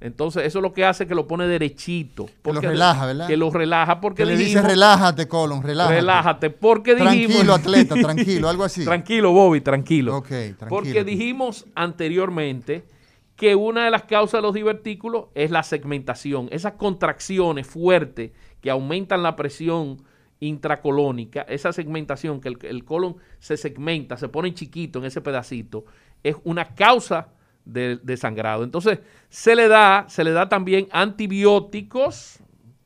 Entonces, eso es lo que hace que lo pone derechito. Que lo relaja, ¿verdad? Que lo relaja porque que le dice relájate, colon, relájate. Relájate, porque dijimos... Tranquilo, atleta, <laughs> tranquilo, algo así. Tranquilo, Bobby, tranquilo. Ok, tranquilo. Porque dijimos anteriormente que una de las causas de los divertículos es la segmentación. Esas contracciones fuertes que aumentan la presión intracolónica, esa segmentación, que el, el colon se segmenta, se pone chiquito en ese pedacito, es una causa de, sangrado. Entonces, se le da, se le da también antibióticos.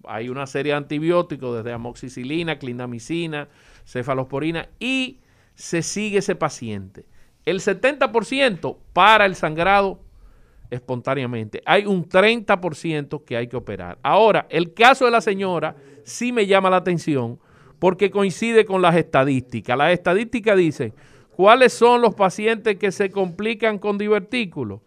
Hay una serie de antibióticos desde amoxicilina, clindamicina, cefalosporina y se sigue ese paciente. El 70% para el sangrado espontáneamente. Hay un 30% que hay que operar. Ahora, el caso de la señora sí me llama la atención porque coincide con las estadísticas. Las estadísticas dicen ¿Cuáles son los pacientes que se complican con divertículos?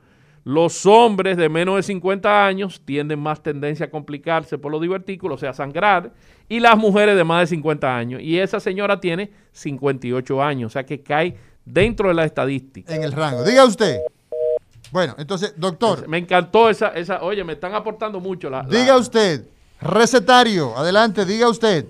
Los hombres de menos de 50 años tienen más tendencia a complicarse por los divertículos, o sea, sangrar, y las mujeres de más de 50 años. Y esa señora tiene 58 años, o sea que cae dentro de la estadística. En el rango. Diga usted. Bueno, entonces, doctor. Me encantó esa, esa oye, me están aportando mucho la... Diga usted, recetario, adelante, diga usted.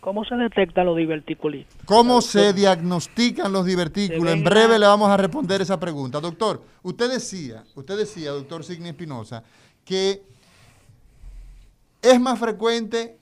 ¿Cómo se detectan los divertículos? ¿Cómo se diagnostican los divertículos? En breve le vamos a responder esa pregunta. Doctor, usted decía, usted decía, doctor Signi Espinosa, que es más frecuente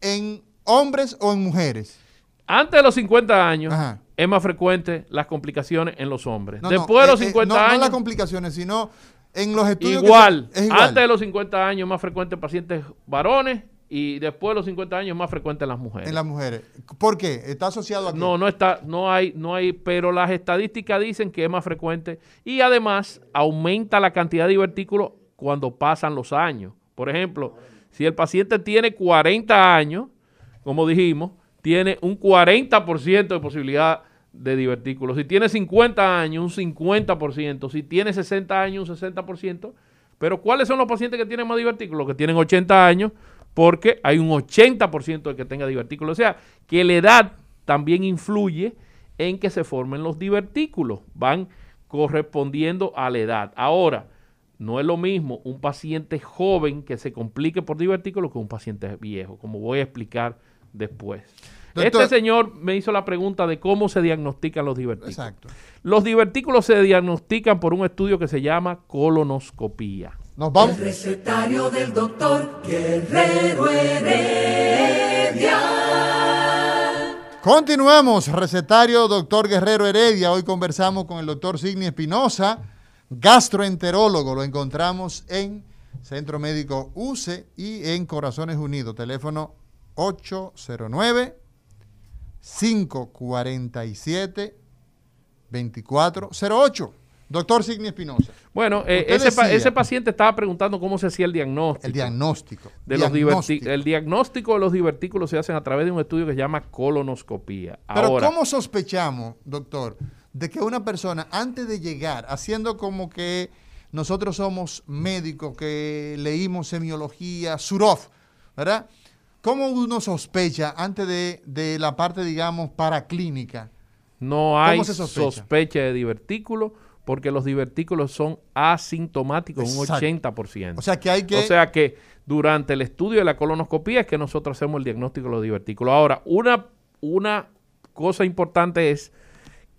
en hombres o en mujeres. Antes de los 50 años es más frecuente las complicaciones en los hombres. Después de los 50 eh, eh, años... No las complicaciones, sino en los estudios... igual. Antes de los 50 años es más frecuente en pacientes varones y después de los 50 años más frecuente en las mujeres. En las mujeres. ¿Por qué? ¿Está asociado a qué? No, no está, no hay, no hay, pero las estadísticas dicen que es más frecuente y además aumenta la cantidad de divertículos cuando pasan los años. Por ejemplo, si el paciente tiene 40 años, como dijimos, tiene un 40% de posibilidad de divertículos. Si tiene 50 años, un 50%. Si tiene 60 años, un 60%. Pero ¿cuáles son los pacientes que tienen más divertículos? Los que tienen 80 años, porque hay un 80% de que tenga divertículos. O sea, que la edad también influye en que se formen los divertículos. Van correspondiendo a la edad. Ahora, no es lo mismo un paciente joven que se complique por divertículos que un paciente viejo, como voy a explicar después. este señor me hizo la pregunta de cómo se diagnostican los divertículos. Exacto. Los divertículos se diagnostican por un estudio que se llama colonoscopía. Nos vamos. El recetario del doctor Guerrero Heredia. Continuamos, recetario doctor Guerrero Heredia. Hoy conversamos con el doctor Signi Espinosa, gastroenterólogo. Lo encontramos en Centro Médico UCE y en Corazones Unidos. Teléfono 809 547 2408. Doctor Signi Espinosa. Bueno, eh, ese, paciente estaba preguntando cómo se hacía el diagnóstico. El diagnóstico. De Los el diagnóstico de los divertículos se hace a través de un estudio que se llama colonoscopía. Pero ¿cómo sospechamos, doctor, de que una persona antes de llegar, haciendo como que nosotros somos médicos que leímos semiología, Surov, ¿verdad? ¿Cómo uno sospecha antes de, de la parte, digamos, paraclínica? No hay sospecha de divertículo porque los divertículos son asintomáticos un 80%. O sea que hay que... O sea que durante el estudio de la colonoscopía es que nosotros hacemos el diagnóstico de los divertículos. Ahora, una, una cosa importante es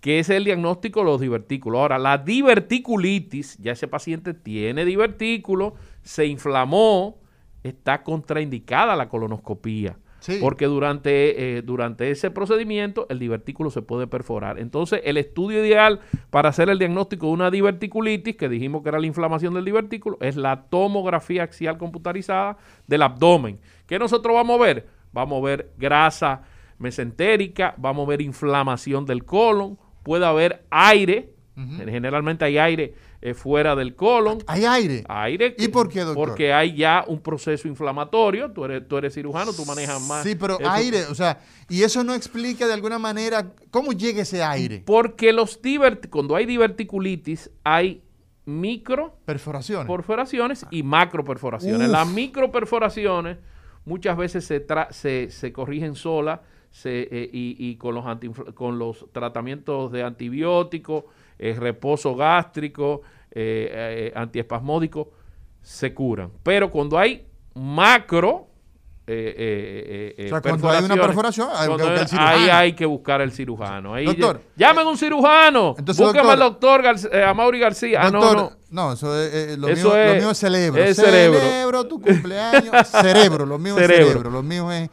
que es el diagnóstico de los divertículos. Ahora, la diverticulitis, ya ese paciente tiene divertículo, se inflamó, está contraindicada la colonoscopía. Porque durante, eh, durante ese procedimiento el divertículo se puede perforar. Entonces, el estudio ideal para hacer el diagnóstico de una diverticulitis, que dijimos que era la inflamación del divertículo, es la tomografía axial computarizada del abdomen. ¿Qué nosotros vamos a ver? Vamos a ver grasa mesentérica, vamos a ver inflamación del colon, puede haber aire, generalmente hay aire eh, fuera del colon. ¿Hay aire? Aire. ¿Y por qué, doctor? Porque hay ya un proceso inflamatorio, tú eres, tú eres cirujano, tú manejas más. Sí, pero aire, o sea, y eso no explica de alguna manera cómo llega ese aire. Porque los cuando hay diverticulitis hay micro perforaciones, perforaciones y macro perforaciones. Las micro perforaciones muchas veces se, se, se corrigen solas eh, y, con, los con los tratamientos de antibióticos, eh, reposo gástrico, eh, antiespasmódico, se curan. Pero cuando hay macro o sea, cuando hay una perforación, hay que buscar el cirujano. Ahí hay que buscar el cirujano. doctor, llamen a un cirujano. Entonces, al doctor a Mauri García. ah, no, no. No, eso es, lo, mío, es, lo mío es cerebro. Es cerebro. cerebro, tu cumpleaños. cerebro, lo mío es cerebro. Lo mío es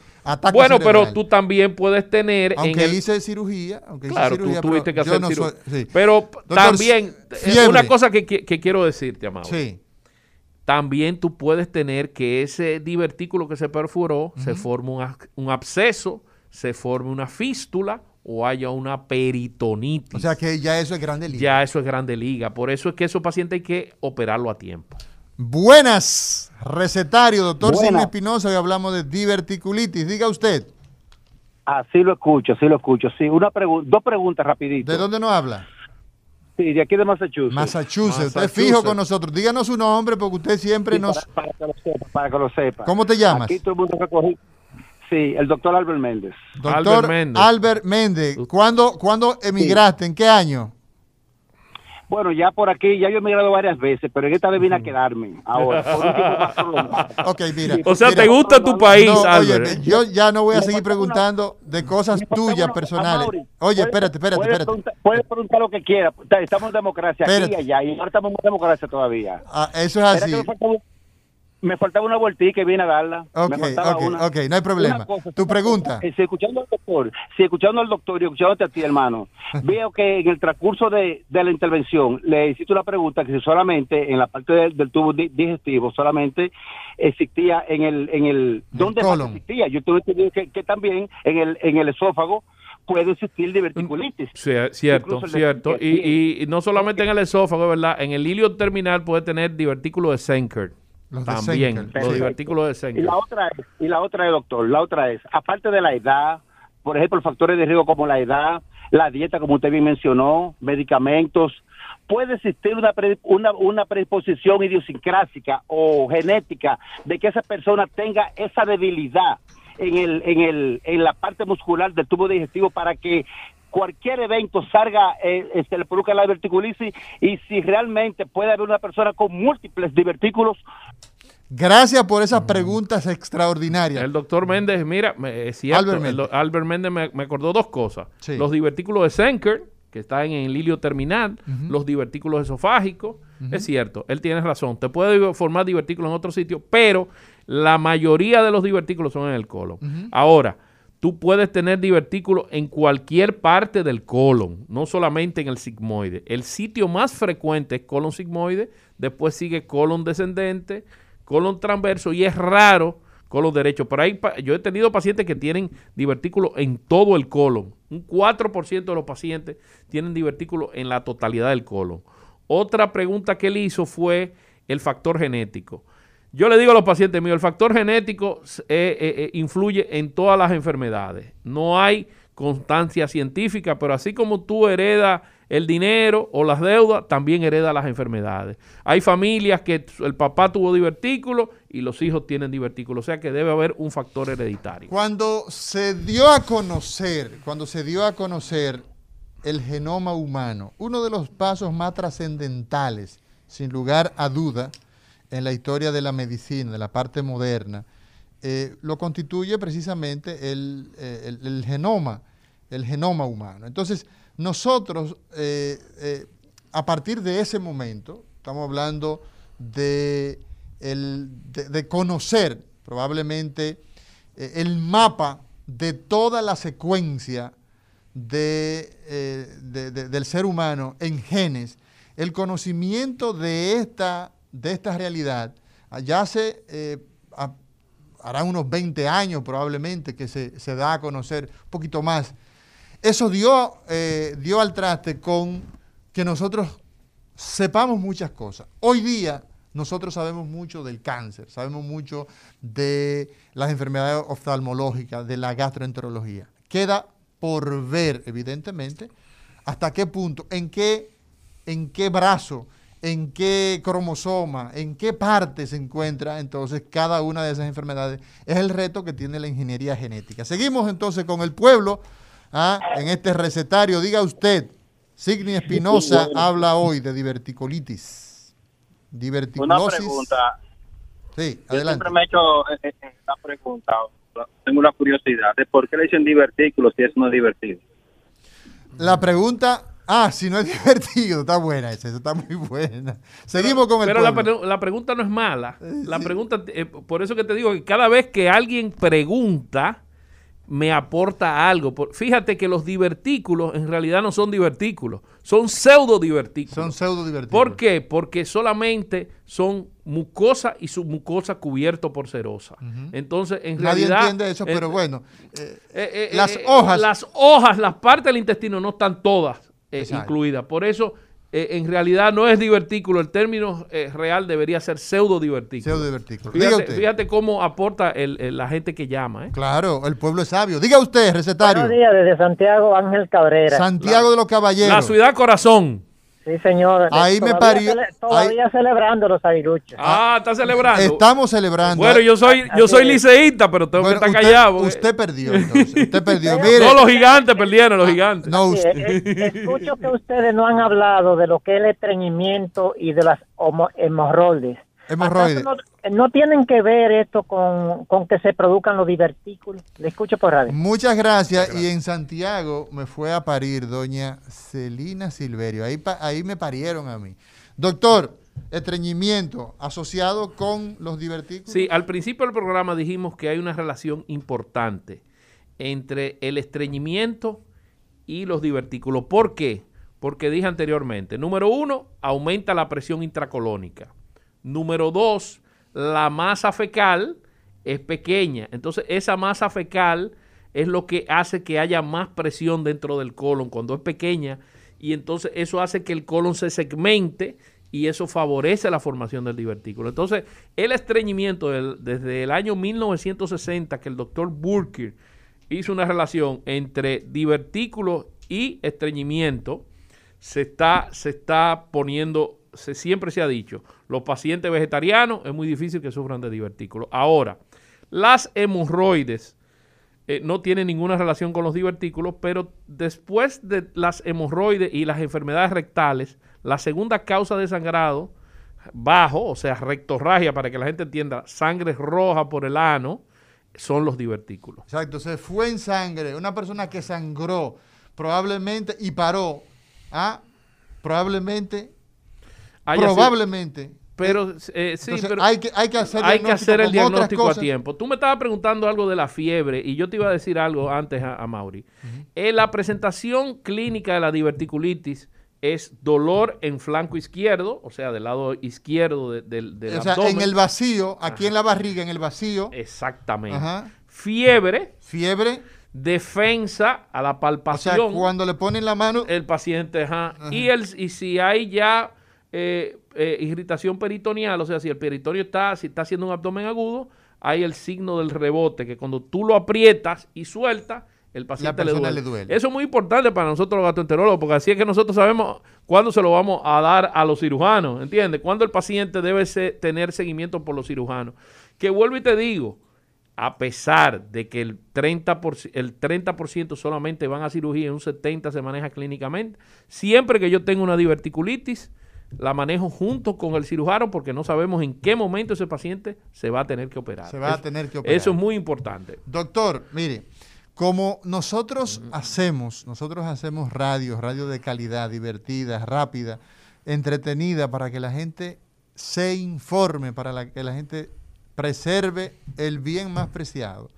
bueno, pero tú también puedes tener. Aunque hice cirugía. Aunque claro, tú tuviste que hacer cirugía. Pero también, eh, una cosa que, quiero decirte, Amado. Sí. También tú puedes tener que ese divertículo que se perforó se forme un, un absceso, se forme una fístula o haya una peritonitis. O sea que ya eso es grande liga. Ya eso es grande liga. Por eso es que esos pacientes hay que operarlo a tiempo. Buenas, recetario, doctor Silvio Espinosa, hoy hablamos de diverticulitis. Diga usted. Así lo escucho, sí lo escucho. Sí, una dos preguntas rapidito. ¿De dónde nos habla? Sí, de aquí de Massachusetts. Massachusetts, usted fijo con nosotros. Díganos su nombre porque usted siempre nos... Para, que lo sepa, para que lo sepa. ¿Cómo te llamas? Aquí todo el mundo recogió. Sí, el doctor Albert Méndez. Doctor Albert Méndez. ¿Cuándo, ¿Cuándo emigraste? ¿En qué año? Bueno, ya por aquí, ya yo he emigrado varias veces, pero en esta vez vine a quedarme ahora. <laughs> ok, mira. O sea, ¿te gusta tu país, Albert? yo ya no voy a seguir preguntando de cosas tuyas personales. Oye, espérate, espérate, espérate. Puedes preguntar lo que quiera. Estamos en democracia aquí y allá, y ahora estamos en democracia todavía. Ah, eso es así me faltaba una vueltita y vine a darla. Ok, ok, no hay problema. tu pregunta. Si escuchando al doctor, si escuchando al doctor y escuchándote a ti, hermano, <laughs> veo que en el transcurso de, la intervención le hiciste una pregunta que si solamente en la parte del tubo digestivo solamente existía en el, en el, ¿dónde existía? Yo tuve que, que también en el, en el esófago puede existir diverticulitis. Sí, cierto, cierto. Y, y, no solamente en el esófago, ¿verdad? En el hilio terminal puede tener divertículo de Senkert. También, los divertículos de. Y la otra es, y la otra es, doctor, la otra es, aparte de la edad, por ejemplo, factores de riesgo como la edad, la dieta, como usted bien mencionó, medicamentos, puede existir una, una, una predisposición idiosincrásica o genética de que esa persona tenga esa debilidad en, el, en, el, en la parte muscular del tubo digestivo para que cualquier evento salga, eh, se le produzca la diverticulitis y si realmente puede haber una persona con múltiples divertículos. Gracias por esas preguntas extraordinarias. El doctor Méndez, mira, es Albert Méndez, Albert Méndez me, acordó dos cosas. Los divertículos de Senker, que están en el hilio terminal, los divertículos esofágicos, es cierto, él tiene razón. Te puede formar divertículos en otro sitio, pero la mayoría de los divertículos son en el colon. Ahora, tú puedes tener divertículos en cualquier parte del colon, no solamente en el sigmoide. El sitio más frecuente es colon sigmoide, después sigue colon descendente, colon transverso y es raro colon derecho. Pero hay, yo he tenido pacientes que tienen divertículos en todo el colon. Un 4% de los pacientes tienen divertículos en la totalidad del colon. Otra pregunta que él hizo fue el factor genético. Yo le digo a los pacientes míos, el factor genético eh, eh, eh, influye en todas las enfermedades. No hay constancia científica, pero así como tú heredas el dinero o las deudas, también hereda las enfermedades. Hay familias que el papá tuvo divertículo y los hijos tienen divertículo, o sea que debe haber un factor hereditario. Cuando se dio a conocer, cuando se dio a conocer el genoma humano, uno de los pasos más trascendentales, sin lugar a duda, en la historia de la medicina, de la parte moderna, eh, lo constituye precisamente eh, el, genoma, el genoma humano. Entonces, nosotros, eh, a partir de ese momento, estamos hablando de, conocer probablemente el mapa de toda la secuencia de, del ser humano en genes, el conocimiento de esta, de esta realidad, ya hace, eh, hará unos 20 años probablemente que se, da a conocer, un poquito más, eso dio, eh, dio al traste con que nosotros sepamos muchas cosas. Hoy día nosotros sabemos mucho del cáncer, sabemos mucho de las enfermedades oftalmológicas, de la gastroenterología. Queda por ver, evidentemente, hasta qué punto, en qué, en qué brazo, en qué cromosoma, en qué parte se encuentra entonces cada una de esas enfermedades. Es el reto que tiene la ingeniería genética. Seguimos entonces con el pueblo ¿ah? en este recetario. Diga usted, Signi Espinosa habla hoy de diverticolitis. Diverticulosis. Una pregunta. Sí, adelante. siempre me he hecho eh, eh, esta pregunta tengo una curiosidad de por qué le dicen divertículo si es no divertido. La pregunta, ah, si no es <laughs> divertido, está buena esa, está muy buena. Seguimos con el Pero la, pregunta no es mala. Eh, la pregunta, eh, por eso que te digo que cada vez que alguien pregunta, me aporta algo. Fíjate que los divertículos en realidad no son divertículos, son pseudo divertículos. Son pseudo divertículos. ¿Por qué? Porque solamente son mucosa y submucosa cubierto por serosa. Entonces, en realidad... Nadie entiende eso, pero bueno. Eh, eh, las hojas... Las hojas, las partes del intestino no están todas eh, incluidas. Por eso eh, en realidad no es divertículo, el término eh, real debería ser pseudo divertículo. Pseudo divertículo. Fíjate, fíjate cómo aporta la gente que llama. ¿eh? Claro, el pueblo es sabio. Diga usted, recetario. Buenos días, desde Santiago Ángel Cabrera. Santiago de los Caballeros. La ciudad corazón. Sí, señor. Ahí me parió. todavía celebrando los aguiluchos. Ah, está celebrando. Estamos celebrando. Bueno, yo soy, yo soy liceísta, pero tengo que estar callado. Usted perdió, entonces. Usted perdió. <laughs> No, los gigantes perdieron, los gigantes. No, usted. escucho que ustedes no han hablado de lo que es el estreñimiento y de las hemorroides. Hemorroides. No, tienen que ver esto con, que se produzcan los divertículos. Le escucho por radio. Muchas gracias. Y en Santiago me fue a parir doña Celina Silverio. Ahí, ahí me parieron a mí. Doctor, estreñimiento asociado con los divertículos. Sí, al principio del programa dijimos que hay una relación importante entre el estreñimiento y los divertículos. ¿Por qué? Porque dije anteriormente, número uno, aumenta la presión intracolónica. Número dos, la masa fecal es pequeña. Entonces, esa masa fecal es lo que hace que haya más presión dentro del colon cuando es pequeña. Y entonces eso hace que el colon se segmente y eso favorece la formación del divertículo. Entonces, el estreñimiento desde el año 1960 que el doctor Burke hizo una relación entre divertículo y estreñimiento, se está, se está poniendo se, siempre se ha dicho, los pacientes vegetarianos es muy difícil que sufran de divertículos. Ahora, las hemorroides eh, no tienen ninguna relación con los divertículos, pero después de las hemorroides y las enfermedades rectales, la segunda causa de sangrado bajo, o sea, rectorragia, para que la gente entienda, sangre roja por el ano, son los divertículos. Exacto, se fue en sangre. Una persona que sangró probablemente y paró, ¿ah? probablemente Probablemente. Pero eh, sí, pero hay que, hay que hacer, hay que hacer el diagnóstico a tiempo. Tú me estabas preguntando algo de la fiebre y yo te iba a decir algo antes a, Mauri. Eh, la presentación clínica de la diverticulitis es dolor en flanco izquierdo, o sea, del lado izquierdo del de, O sea, en el vacío, aquí en la barriga, en el vacío. Exactamente. Fiebre. Fiebre. Defensa a la palpación. O sea, cuando le ponen la mano. El paciente, ajá. Y, el, y si hay ya eh, eh, irritación peritoneal, o sea, si el peritoneo está, si está haciendo un abdomen agudo, hay el signo del rebote, que cuando tú lo aprietas y sueltas, el paciente le duele. Eso es muy importante para nosotros los gastroenterólogos, porque así es que nosotros sabemos cuándo se lo vamos a dar a los cirujanos, ¿entiendes? Cuándo el paciente debe tener seguimiento por los cirujanos. Que vuelvo y te digo, a pesar de que el 30%, el 30 solamente van a cirugía y un 70% se maneja clínicamente, siempre que yo tengo una diverticulitis, la manejo junto con el cirujano porque no sabemos en qué momento ese paciente se va a tener que operar. Se va a tener que operar. Eso es muy importante. Doctor, mire, como nosotros hacemos, nosotros hacemos radio, radio de calidad, divertida, rápida, entretenida, para que la gente se informe, para que la gente preserve el bien más preciado.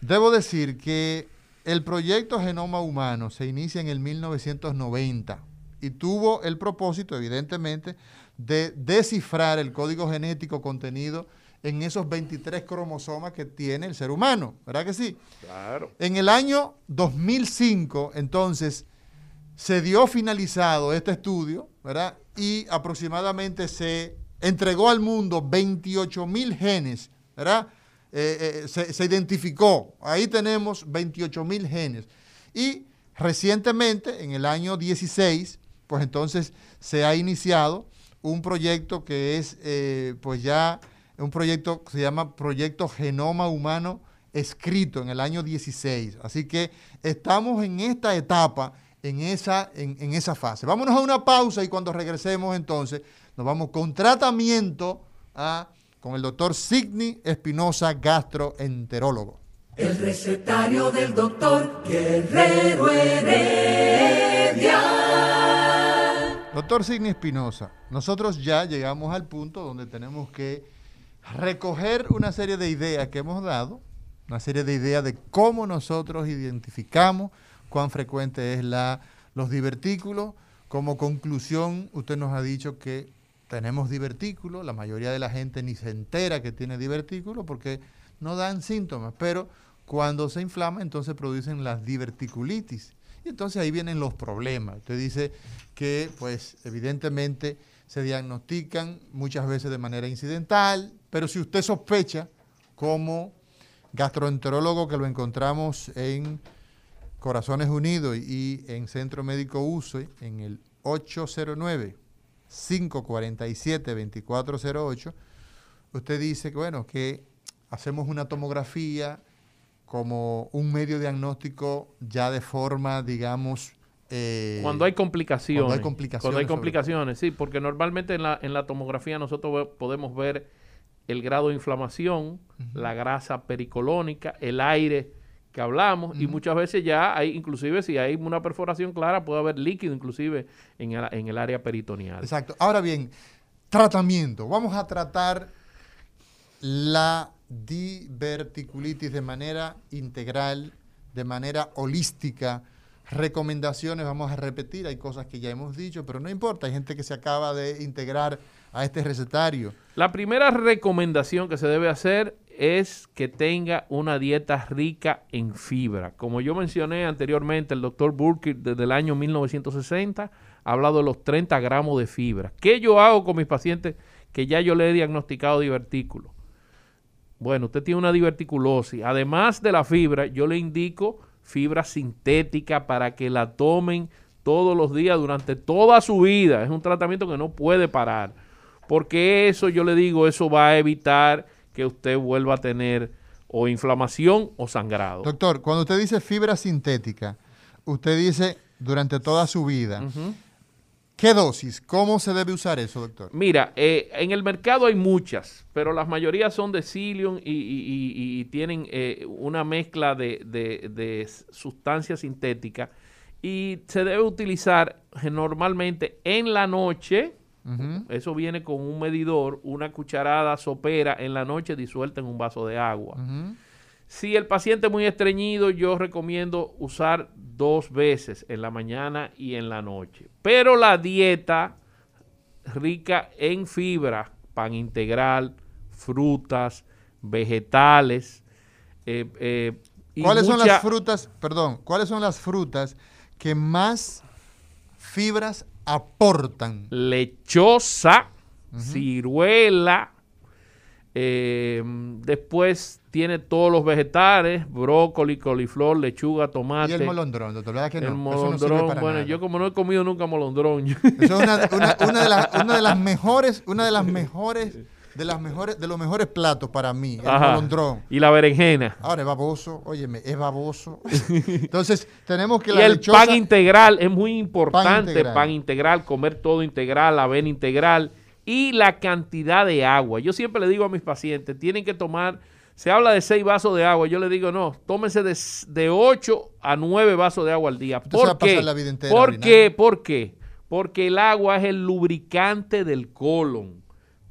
Debo decir que el proyecto Genoma Humano se inicia en el 1990 y tuvo el propósito, evidentemente, de descifrar el código genético contenido en esos 23 cromosomas que tiene el ser humano, ¿verdad que sí? Claro. En el año 2005, entonces, se dio finalizado este estudio, ¿verdad? Y aproximadamente se entregó al mundo 28 mil genes, ¿verdad? Eh, eh, se, se, identificó, ahí tenemos 28 mil genes. Y recientemente, en el año 16, pues entonces se ha iniciado un proyecto que es, eh, pues ya, un proyecto que se llama Proyecto Genoma Humano escrito en el año 16. Así que estamos en esta etapa, en esa, en, esa fase. Vámonos a una pausa y cuando regresemos entonces nos vamos con tratamiento a, con el doctor Sidney Espinosa, gastroenterólogo. El recetario del doctor Guerrero Heredia. Doctor Sidney Espinosa, nosotros ya llegamos al punto donde tenemos que recoger una serie de ideas que hemos dado, una serie de ideas de cómo nosotros identificamos cuán frecuente es la, los divertículos. Como conclusión, usted nos ha dicho que tenemos divertículos, la mayoría de la gente ni se entera que tiene divertículos porque no dan síntomas, pero cuando se inflama entonces producen las diverticulitis. Y entonces ahí vienen los problemas. Usted dice que pues evidentemente se diagnostican muchas veces de manera incidental, pero si usted sospecha como gastroenterólogo que lo encontramos en Corazones Unidos y en Centro Médico UCE en el 809-547-2408, usted dice que, bueno, que hacemos una tomografía como un medio diagnóstico ya de forma, digamos... Eh, cuando hay complicaciones. Cuando hay complicaciones. Cuando hay complicaciones, sí, porque normalmente en la, en la tomografía nosotros podemos ver el grado de inflamación, la grasa pericolónica, el aire que hablamos y muchas veces ya hay, inclusive si hay una perforación clara, puede haber líquido inclusive en el, en el área peritoneal. Exacto. Ahora bien, tratamiento. Vamos a tratar la diverticulitis de manera integral, de manera holística. Recomendaciones, vamos a repetir, hay cosas que ya hemos dicho, pero no importa, hay gente que se acaba de integrar a este recetario. La primera recomendación que se debe hacer es que tenga una dieta rica en fibra. Como yo mencioné anteriormente, el doctor Burkitt desde el año 1960 ha hablado de los 30 gramos de fibra. ¿Qué yo hago con mis pacientes que ya yo le he diagnosticado divertículo? Bueno, usted tiene una diverticulosis. Además de la fibra, yo le indico fibra sintética para que la tomen todos los días durante toda su vida. Es un tratamiento que no puede parar. Porque eso, yo le digo, eso va a evitar que usted vuelva a tener o inflamación o sangrado. Doctor, cuando usted dice fibra sintética, usted dice durante toda su vida. ¿Qué dosis? ¿Cómo se debe usar eso, doctor? Mira, eh, en el mercado hay muchas, pero la mayoría son de psyllium y, tienen eh, una mezcla de, de sustancias sintéticas y se debe utilizar normalmente en la noche, eso viene con un medidor, una cucharada sopera en la noche disuelta en un vaso de agua. Si el paciente es muy estreñido, yo recomiendo usar dos veces, en la mañana y en la noche. Pero la dieta rica en fibra, pan integral, frutas, vegetales. Eh, eh, ¿Cuáles son las frutas, perdón, cuáles son las frutas que más fibras aportan? Lechosa, ciruela, eh, después tiene todos los vegetales, brócoli, coliflor, lechuga, tomate. Y el molondrón, doctor, ¿verdad que no? El molondrón, bueno, yo como no he comido nunca molondrón. Eso es una, de las, una de las mejores, una de las mejores de las mejores, de los mejores platos para mí, el molondrón. Y la berenjena. Ahora es baboso, óyeme, es baboso. Entonces, tenemos que y el pan integral es muy importante, pan integral. comer todo integral, avena integral y la cantidad de agua. Yo siempre le digo a mis pacientes, tienen que tomar, se habla de seis vasos de agua, yo le digo, no, tómense de, de 8 a 9 vasos de agua al día. ¿Por qué? ¿Por qué? ¿Por qué? Porque el agua es el lubricante del colon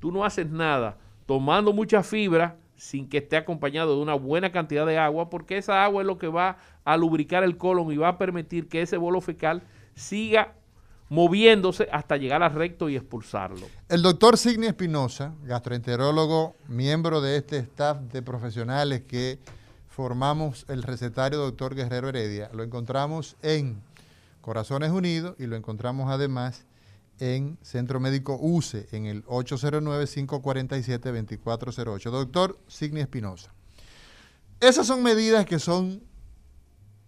tú no haces nada tomando mucha fibra, sin que esté acompañado de una buena cantidad de agua, porque esa agua es lo que va a lubricar el colon y va a permitir que ese bolo fecal siga moviéndose hasta llegar al recto y expulsarlo. El doctor Signi Espinosa, gastroenterólogo, miembro de este staff de profesionales que formamos el recetario doctor Guerrero Heredia, lo encontramos en Corazones Unidos y lo encontramos además en Centro Médico UCE en el 809-547-2408. Doctor Signi Espinosa. Esas son medidas que son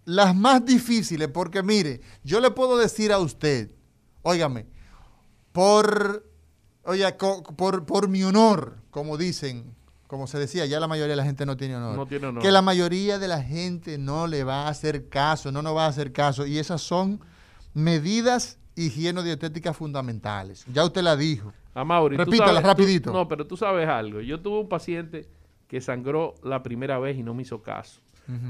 las más difíciles porque mire, yo le puedo decir a usted, óigame, por, oye, por, por mi honor, como dicen, como se decía, ya la mayoría de la gente no tiene honor. No tiene honor. Que la mayoría de la gente no le va a hacer caso, no nos va a hacer caso. Y esas son medidas higieno-dietéticas fundamentales. Ya usted la dijo. Amaury, Repítala rapidito. no, pero tú sabes algo. Yo tuve un paciente que sangró la primera vez y no me hizo caso.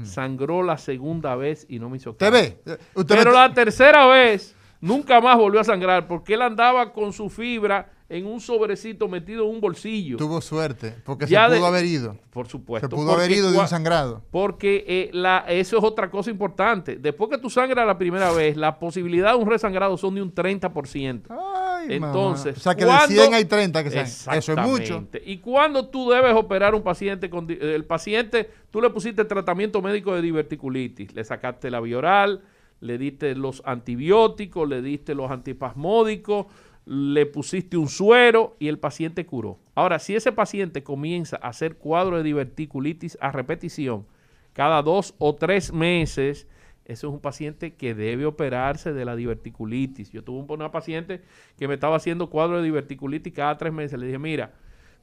Sangró la segunda vez y no me hizo caso. ¿Usted ve? pero la tercera vez nunca más volvió a sangrar porque él andaba con su fibra en un sobrecito metido en un bolsillo. Tuvo suerte, porque se pudo haber ido. Por supuesto. Se pudo haber ido de un sangrado. Porque eh, la, eso es otra cosa importante. Después que tú sangras la primera <laughs> vez, la posibilidad de un resangrado son de un 30%. Ay, Entonces, o sea que de 100 hay 30 que Eso es mucho. Y cuando tú debes operar un paciente con el paciente, tú le pusiste tratamiento médico de diverticulitis, le sacaste la bioral, le diste los antibióticos, le diste los antipasmódicos, le pusiste un suero y el paciente curó. Ahora, si ese paciente comienza a hacer cuadro de diverticulitis a repetición cada dos o tres meses, eso es un paciente que debe operarse de la diverticulitis. Yo tuve una paciente que me estaba haciendo cuadro de diverticulitis cada tres meses. Le dije, mira,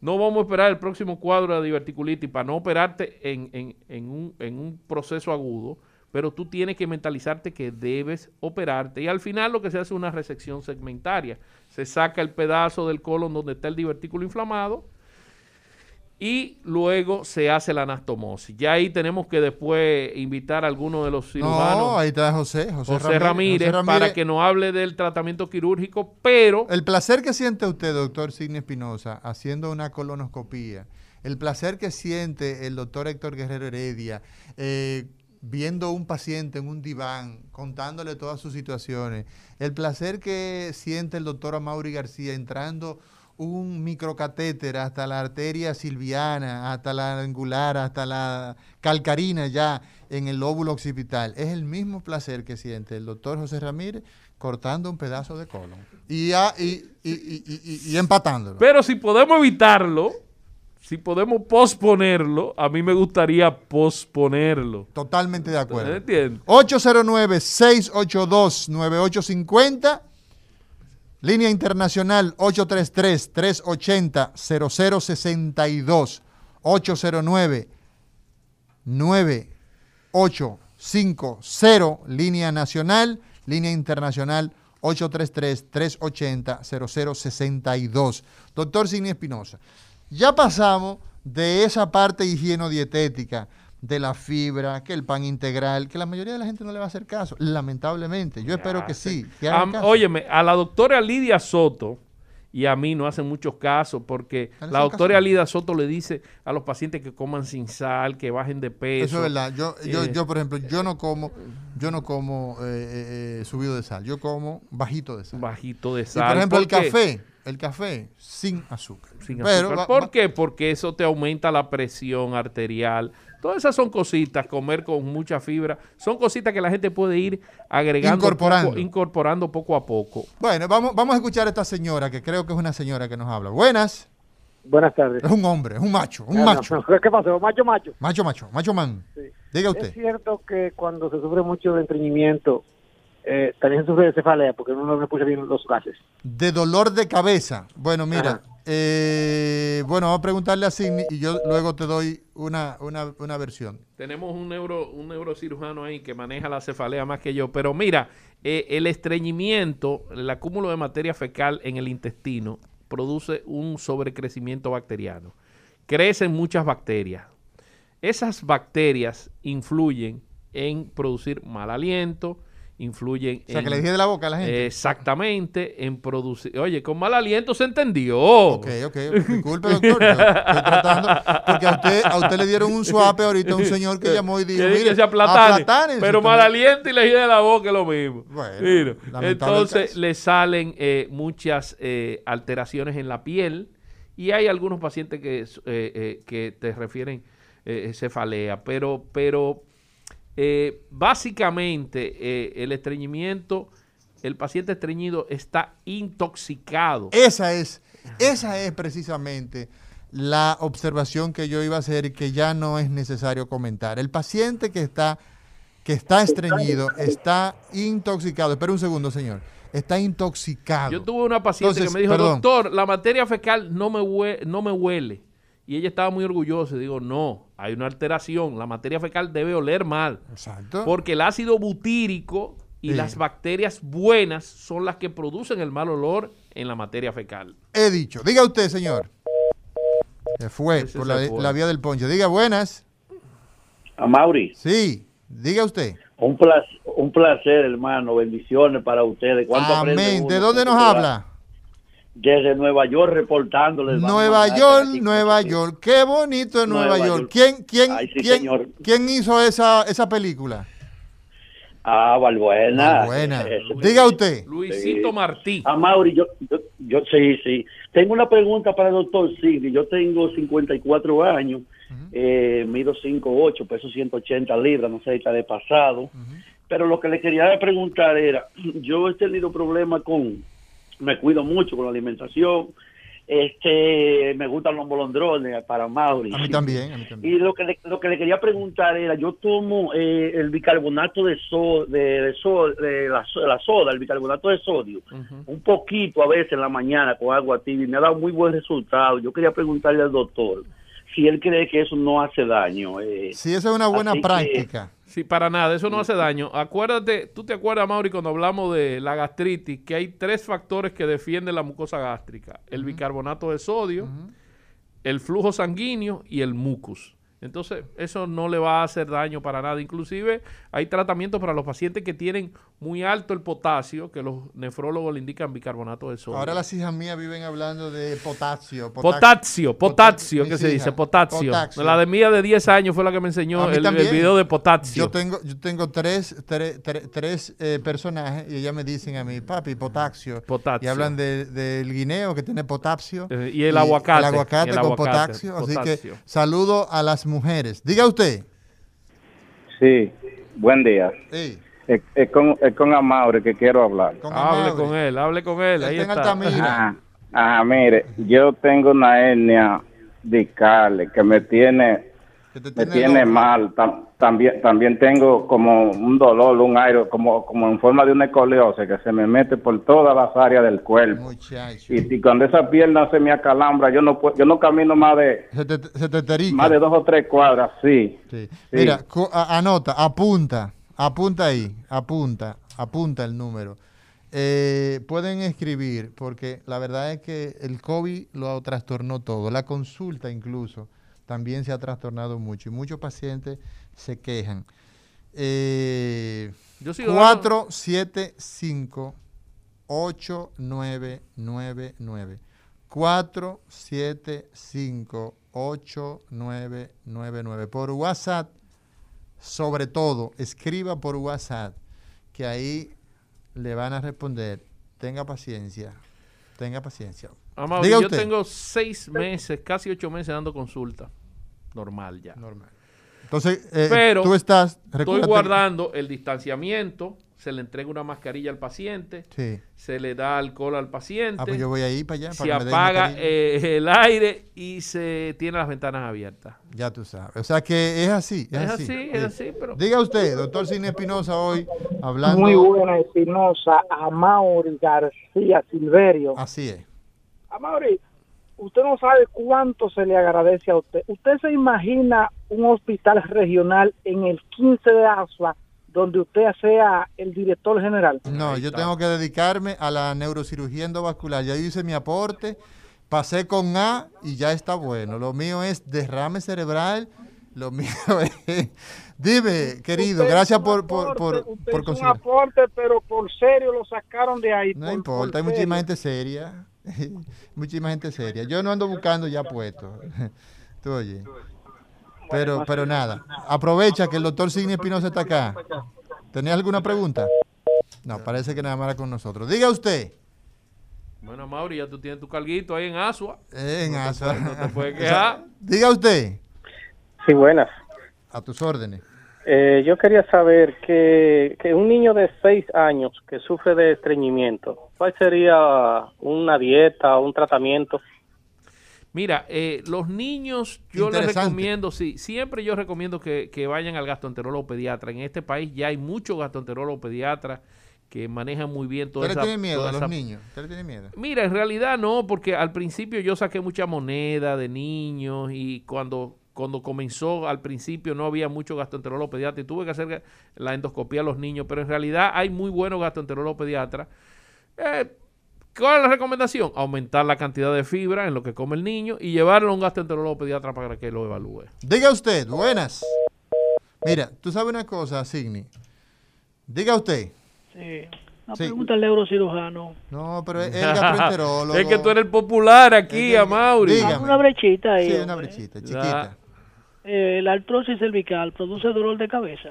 no vamos a esperar el próximo cuadro de diverticulitis para no operarte en, un, en un proceso agudo pero tú tienes que mentalizarte que debes operarte. Y al final lo que se hace es una resección segmentaria. Se saca el pedazo del colon donde está el divertículo inflamado y luego se hace la anastomosis. Ya ahí tenemos que después invitar a alguno de los cirujanos. No, ahí está José, José, Ramírez, para que nos hable del tratamiento quirúrgico, pero... El placer que siente usted, doctor Sidney Espinosa, haciendo una colonoscopía, el placer que siente el doctor Héctor Guerrero Heredia, eh, viendo un paciente en un diván, contándole todas sus situaciones, el placer que siente el doctor Amaury García entrando un microcatéter hasta la arteria silviana, hasta la angular, hasta la calcarina ya en el lóbulo occipital. Es el mismo placer que siente el doctor José Ramírez cortando un pedazo de colon y, y, y, y empatándolo. Pero si podemos evitarlo, si podemos posponerlo, a mí me gustaría posponerlo. Totalmente de acuerdo. Entiendo. 809-682-9850. Línea internacional 833-380-0062. 809-9850. Línea nacional. Línea internacional 833-380-0062. Doctor Sidney Espinosa. Ya pasamos de esa parte higieno-dietética, de la fibra, que el pan integral, que la mayoría de la gente no le va a hacer caso, lamentablemente. Yo espero que sí. óyeme, a la doctora Lidia Soto, y a mí no hacen muchos casos porque la doctora Lidia Soto le dice a los pacientes que coman sin sal, que bajen de peso. Eso es verdad. Yo, yo, eh, yo por ejemplo, yo no como, yo no como eh, eh, subido de sal. Yo como bajito de sal. Bajito de sal. por ejemplo, el café el café sin azúcar. Sin azúcar. ¿Por qué? Porque eso te aumenta la presión arterial. Todas esas son cositas, comer con mucha fibra, son cositas que la gente puede ir agregando, incorporando, incorporando poco a poco. Bueno, vamos, vamos a escuchar a esta señora, que creo que es una señora que nos habla. Buenas. Buenas tardes. Es un hombre, es un macho, un ah, macho. ¿Qué pasó? Macho, macho. Macho, macho, macho man. Diga usted. Es cierto que cuando se sufre mucho de estreñimiento, eh, también sufre de cefalea porque uno no me puse bien los gases. De dolor de cabeza. Bueno, mira, eh, bueno, vamos a preguntarle a Sidney y yo luego te doy una, una, versión. Tenemos un, neuro, un neurocirujano ahí que maneja la cefalea más que yo, pero mira, eh, el estreñimiento, el acúmulo de materia fecal en el intestino produce un sobrecrecimiento bacteriano. Crecen muchas bacterias. Esas bacterias influyen en producir mal aliento, influyen. O sea, que le dije de la boca a la gente. Exactamente, en producir. Oye, con mal aliento se entendió. Ok, ok. Disculpe, doctor. estoy tratando. Porque a usted, a usted le dieron un suape ahorita a un señor que llamó y dijo: Mire, se aplatane, pero mal aliento y le dije de la boca es lo mismo. Bueno, entonces le salen eh, muchas eh, alteraciones en la piel y hay algunos pacientes que, eh, que te refieren cefalea, pero, pero eh, básicamente, eh, el estreñimiento, el paciente estreñido está intoxicado. Esa es, esa es precisamente la observación que yo iba a hacer y que ya no es necesario comentar. El paciente que está, que está estreñido está intoxicado. Espera un segundo, señor. Está intoxicado. Yo tuve una paciente que me dijo, doctor, la materia fecal no me, no me huele. Y ella estaba muy orgullosa. Y digo, no, hay una alteración. La materia fecal debe oler mal. Exacto. Porque el ácido butírico y las bacterias buenas son las que producen el mal olor en la materia fecal. He dicho. Diga usted, señor. Se fue por la, vía del poncho. Diga buenas. A Mauri. Sí, diga usted. Un placer, un placer hermano. Bendiciones para ustedes. Amén. ¿De dónde nos habla? Desde Nueva York reportándoles. Nueva York, Nueva York. Qué bonito es Nueva, York. ¿Quién, quién, quién, quién, hizo esa, esa película? Ah, Valbuena. Valbuena. Diga usted. Luisito Martí. Ah, Mauri, yo, yo, sí, sí. Tengo una pregunta para el doctor Sigri. Yo tengo 54 años, eh, mido 5'8, peso 180 libras, no sé si está de pasado. Pero lo que le quería preguntar era, <clears throat> yo he tenido problemas con me cuido mucho con la alimentación. Este, me gustan los bolondrones para Mauri. A mí también, Y lo que le, lo que le quería preguntar era, yo tomo eh, el bicarbonato de, so, de, de, la, soda, el bicarbonato de sodio, un poquito a veces en la mañana con agua tibia y me ha dado muy buen resultado. Yo quería preguntarle al doctor si él cree que eso no hace daño. Eh, sí, esa es una buena práctica. Sí, para nada, eso no hace daño. Acuérdate, tú te acuerdas, Mauri, cuando hablamos de la gastritis, que hay tres factores que defienden la mucosa gástrica: el bicarbonato de sodio, el flujo sanguíneo y el mucus. Entonces, eso no le va a hacer daño para nada. Inclusive, hay tratamientos para los pacientes que tienen muy alto el potasio, que los nefrólogos le indican bicarbonato de sodio. Ahora las hijas mías viven hablando de potasio. Potasio, potasio, ¿qué se dice? Potasio. La de mía de 10 años fue la que me enseñó el, video de potasio. Yo tengo, yo tengo tres, tres, eh, personajes y ellas me dicen a mí, papi, potasio. Y hablan del guineo que tiene potasio. Eh, y el aguacate. El aguacate con potasio. Así que saludo a las mujeres. Diga usted. Sí, buen día. Sí. Es, con, es con Amaure que quiero hablar. hable con él, hable con él. Ahí está. Ajá, ajá, mire, yo tengo una hernia discal que me tiene me tiene mal. también también tengo como un dolor, un aire, como, como en forma de una escoliosis que se me mete por todas las áreas del cuerpo. Y, cuando esa pierna se me acalambra, yo no yo no camino más de más de dos o tres cuadras, sí. Mira, anota, apunta, apunta ahí, apunta, apunta el número. Eh, pueden escribir, porque la verdad es que el COVID lo trastornó todo, la consulta incluso también se ha trastornado mucho y muchos pacientes se quejan. Eh, 475 8999 475 8999 por WhatsApp sobre todo escriba por WhatsApp que ahí le van a responder tenga paciencia tenga paciencia yo tengo seis meses, casi ocho meses dando consulta. Normal ya. Normal. Entonces, eh, Pero tú estás... Estoy guardando el distanciamiento, se le entrega una mascarilla al paciente, se le da alcohol al paciente. Ah, pues yo voy ahí para allá. se apaga eh, el aire y se tiene las ventanas abiertas. Ya tú sabes. O sea que es así. Es, así, es así. Pero... Diga usted, doctor Cine Espinosa, hoy hablando... Muy buena Espinosa, a Mauri García Silverio. Así es. Amaury, usted no sabe cuánto se le agradece a usted. ¿Usted se imagina un hospital regional en el 15 de ASFA donde usted sea el director general? No, yo tengo que dedicarme a la neurocirugía endovascular. Ya hice mi aporte, pasé con A y ya está bueno. Lo mío es derrame cerebral Lo <laughs> mío es... Dime, querido, gracias por, por, por, por un aporte, pero por serio lo sacaron de ahí. No importa, hay muchísima gente seria. <laughs> muchísima gente seria. Yo no ando buscando ya puestos. <laughs> Tú oye. Pero, pero nada, aprovecha que el doctor Signi Espinosa está acá. ¿Tenía alguna pregunta? No, parece que nada más era con nosotros. Diga usted. Bueno, Mauri, ya tú tienes tu carguito ahí en Asua. en Asua. no te puedes <laughs> quejar. Diga usted. Sí, buenas. A tus órdenes. Eh, yo quería saber que, que, un niño de 6 años que sufre de estreñimiento, ¿cuál sería una dieta o un tratamiento? Mira, eh, los niños, yo les recomiendo, sí, siempre yo recomiendo que, vayan al gastroenterólogo pediatra. En este país ya hay muchos gastroenterólogos pediatras que manejan muy bien todo eso. ¿Usted le tiene miedo a los niños? ¿Usted le tiene miedo? Mira, en realidad no, porque al principio yo saqué mucha moneda de niños y cuando cuando comenzó al principio no había mucho gastroenterólogo pediatra y tuve que hacer la endoscopía a los niños, pero en realidad hay muy buenos gastroenterólogos pediatras. Eh, ¿Cuál es la recomendación? Aumentar la cantidad de fibra en lo que come el niño y llevarlo a un gastroenterólogo pediatra para que lo evalúe. Diga usted, buenas. Mira, tú sabes una cosa, Signi. Diga usted. Sí. Una pregunta al neurocirujano. No, pero es el gastroenterólogo. <laughs> es que tú eres el popular aquí, a Mauri. Una brechita ahí. Sí, una brechita, chiquita. Eh, la artrosis cervical produce dolor de cabeza.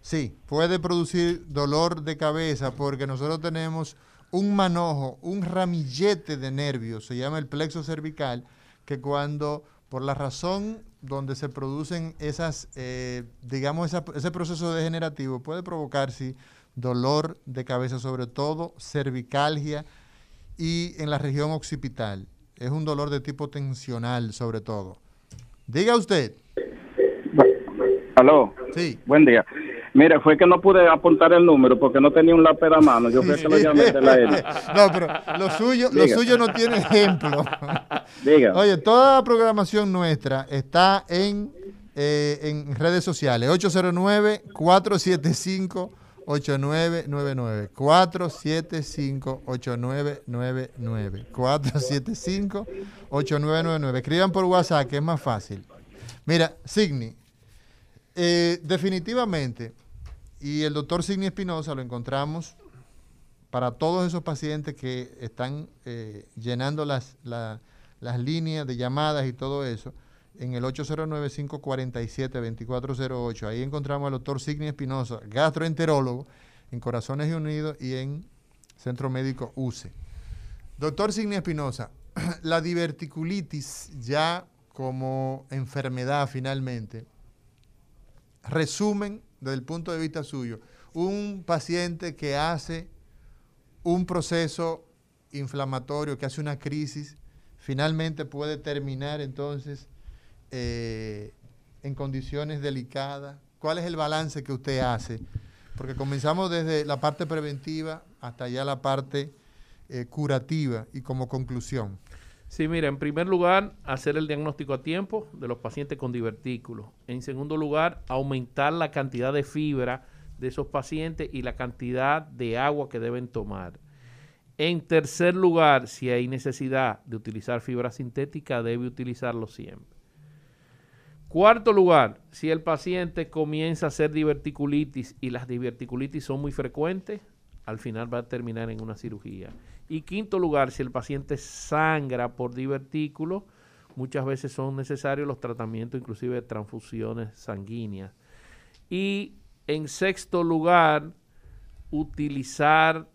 Sí, puede producir dolor de cabeza porque nosotros tenemos un manojo, un ramillete de nervios, se llama el plexo cervical, que cuando por la razón donde se producen esas, eh, digamos, ese proceso degenerativo puede provocar sí, dolor de cabeza, sobre todo cervicalgia y en la región occipital. Es un dolor de tipo tensional, sobre todo. Diga usted. Aló. Sí. Buen día. Mira, fue que no pude apuntar el número porque no tenía un lápiz a mano. Yo fui que lo llamé de la L. <laughs> No, pero lo suyo, lo suyo no tiene ejemplo. Diga. Oye, toda la programación nuestra está en, eh, en redes sociales. 809-475. 8999 475 8999 475 8999 Escriban por WhatsApp que es más fácil. Mira, Signi, eh, definitivamente, y el doctor Signi Espinosa lo encontramos para todos esos pacientes que están eh, llenando las, las líneas de llamadas y todo eso, en el 809-547-2408. Ahí encontramos al doctor Signi Espinosa, gastroenterólogo, en Corazones Unidos y en Centro Médico UCE. Doctor Signi Espinosa, <clears throat> la diverticulitis ya como enfermedad finalmente, resumen desde el punto de vista suyo, un paciente que hace un proceso inflamatorio, que hace una crisis, finalmente puede terminar entonces eh, en condiciones delicadas. ¿Cuál es el balance que usted hace? Porque comenzamos desde la parte preventiva hasta ya la parte eh, curativa y como conclusión. Sí, mira, en primer lugar, hacer el diagnóstico a tiempo de los pacientes con divertículos. En segundo lugar, aumentar la cantidad de fibra de esos pacientes y la cantidad de agua que deben tomar. En tercer lugar, si hay necesidad de utilizar fibra sintética, debe utilizarlo siempre. Cuarto lugar, si el paciente comienza a hacer diverticulitis y las diverticulitis son muy frecuentes, al final va a terminar en una cirugía. Y quinto lugar, si el paciente sangra por divertículos, muchas veces son necesarios los tratamientos, inclusive de transfusiones sanguíneas. Y en sexto lugar, utilizar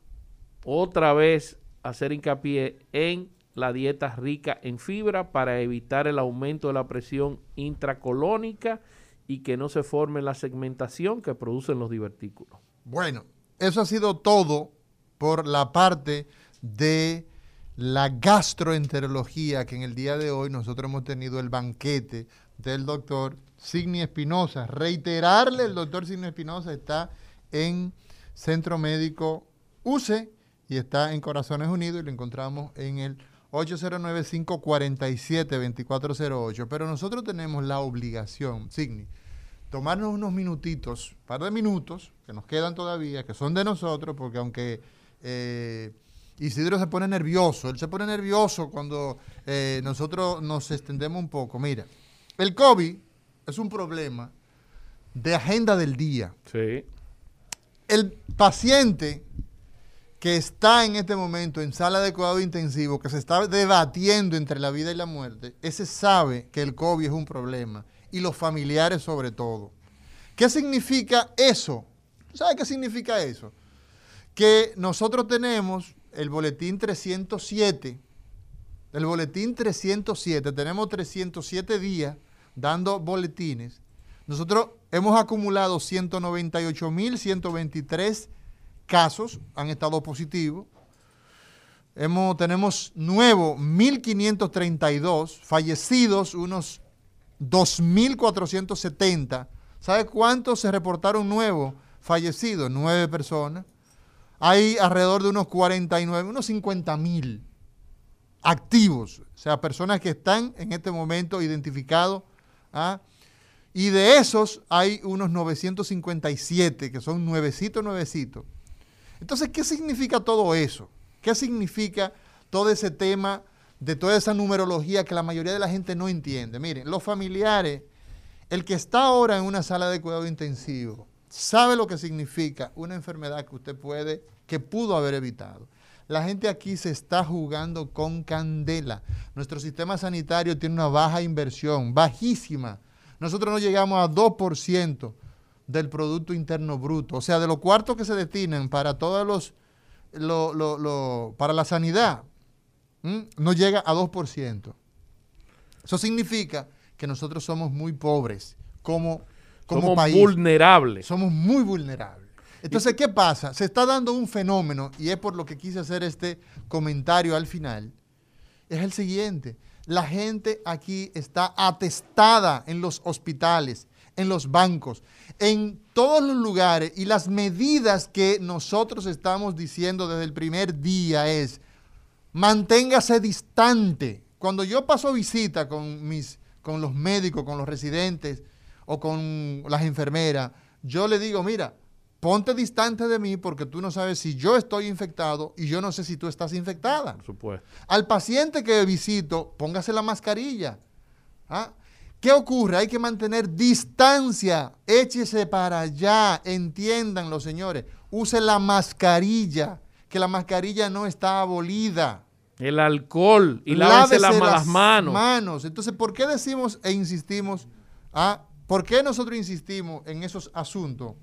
otra vez, hacer hincapié en la dieta rica en fibra para evitar el aumento de la presión intracolónica y que no se forme la segmentación que producen los divertículos. Bueno, eso ha sido todo por la parte de la gastroenterología, que en el día de hoy nosotros hemos tenido el banquete del doctor Signi Espinosa. Reiterarle, el doctor Signi Espinosa está en Centro Médico UCE y está en Corazones Unidos y lo encontramos en el 809-547-2408. Pero nosotros tenemos la obligación, Signi, tomarnos unos minutitos, un par de minutos, que nos quedan todavía, que son de nosotros, porque aunque eh, Isidro se pone nervioso, él se pone nervioso cuando eh, nosotros nos extendemos un poco. Mira, el COVID es un problema de agenda del día. Sí. El paciente que está en este momento en sala de cuidado intensivo, que se está debatiendo entre la vida y la muerte, ese sabe que el COVID es un problema y los familiares sobre todo. ¿Qué significa eso? ¿Sabe qué significa eso? Que nosotros tenemos el boletín 307, el boletín 307, tenemos 307 días dando boletines. Nosotros hemos acumulado 198.123 casos han estado positivos. Hemos, tenemos nuevos 1.532 fallecidos, unos 2.470. ¿Sabe cuántos se reportaron nuevos fallecidos? Nueve personas. Hay alrededor de unos 49, unos 50.000 activos, o sea, personas que están en este momento identificados. ¿ah? Y de esos hay unos 957, que son nuevecitos, nuevecitos entonces, ¿qué significa todo eso? ¿Qué significa todo ese tema de toda esa numerología que la mayoría de la gente no entiende? Miren, los familiares, el que está ahora en una sala de cuidado intensivo, sabe lo que significa una enfermedad que usted puede, que pudo haber evitado. La gente aquí se está jugando con candela. Nuestro sistema sanitario tiene una baja inversión, bajísima. Nosotros no llegamos a 2% del Producto Interno Bruto. O sea, de los cuartos que se destinan para todos los, para la sanidad, no llega a 2%. Eso significa que nosotros somos muy pobres como, como somos país. vulnerables. Somos muy vulnerables. Entonces, ¿qué pasa? Se está dando un fenómeno, y es por lo que quise hacer este comentario al final, es el siguiente. La gente aquí está atestada en los hospitales, en los bancos, en todos los lugares y las medidas que nosotros estamos diciendo desde el primer día es, manténgase distante. Cuando yo paso visita con, mis, con los médicos, con los residentes o con las enfermeras, yo le digo, mira, ponte distante de mí porque tú no sabes si yo estoy infectado y yo no sé si tú estás infectada. Por supuesto. Al paciente que visito, póngase la mascarilla. ¿Ah? ¿Qué ocurre? Hay que mantener distancia. Échese para allá. Entiendan los señores. Use la mascarilla, que la mascarilla no está abolida. El alcohol y lávese las, las manos. manos. Entonces, ¿por qué decimos e insistimos? Ah, ¿Por qué nosotros insistimos en esos asuntos?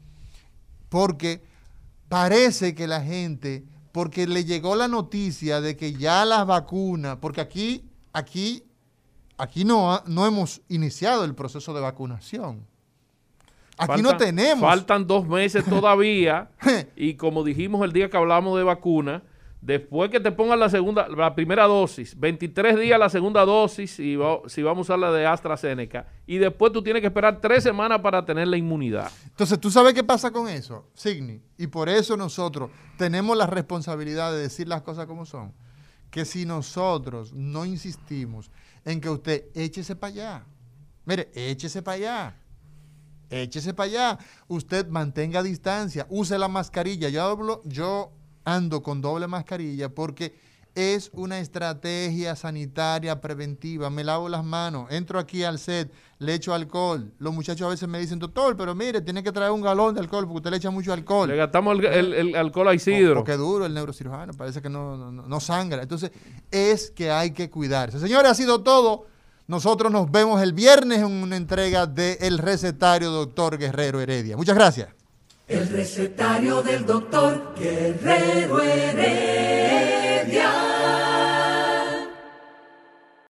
Porque parece que la gente, porque le llegó la noticia de que ya las vacunas, porque aquí, aquí aquí no, no hemos iniciado el proceso de vacunación. Aquí no tenemos. Faltan dos meses todavía. <laughs> y como dijimos el día que hablamos de vacuna, después que te pongan la segunda, la primera dosis, 23 días la segunda dosis, si, vamos a usar la de AstraZeneca, y después tú tienes que esperar tres semanas para tener la inmunidad. Entonces, ¿tú sabes qué pasa con eso, Signi? Y por eso nosotros tenemos la responsabilidad de decir las cosas como son. Que si nosotros no insistimos en que usted échese para allá. Mire, échese para allá. Échese para allá. Usted mantenga distancia, use la mascarilla. Yo, hablo, yo ando con doble mascarilla porque es una estrategia sanitaria preventiva. Me lavo las manos, entro aquí al set, le echo alcohol. Los muchachos a veces me dicen, doctor, pero mire, tiene que traer un galón de alcohol porque usted le echa mucho alcohol. Le gastamos el, alcohol a Isidro. Porque duro el neurocirujano, parece que no, no sangra. Entonces, es que hay que cuidarse. Señores, ha sido todo. Nosotros nos vemos el viernes en una entrega de El Recetario Doctor Guerrero Heredia. Muchas gracias. El recetario del doctor Guerrero Heredia.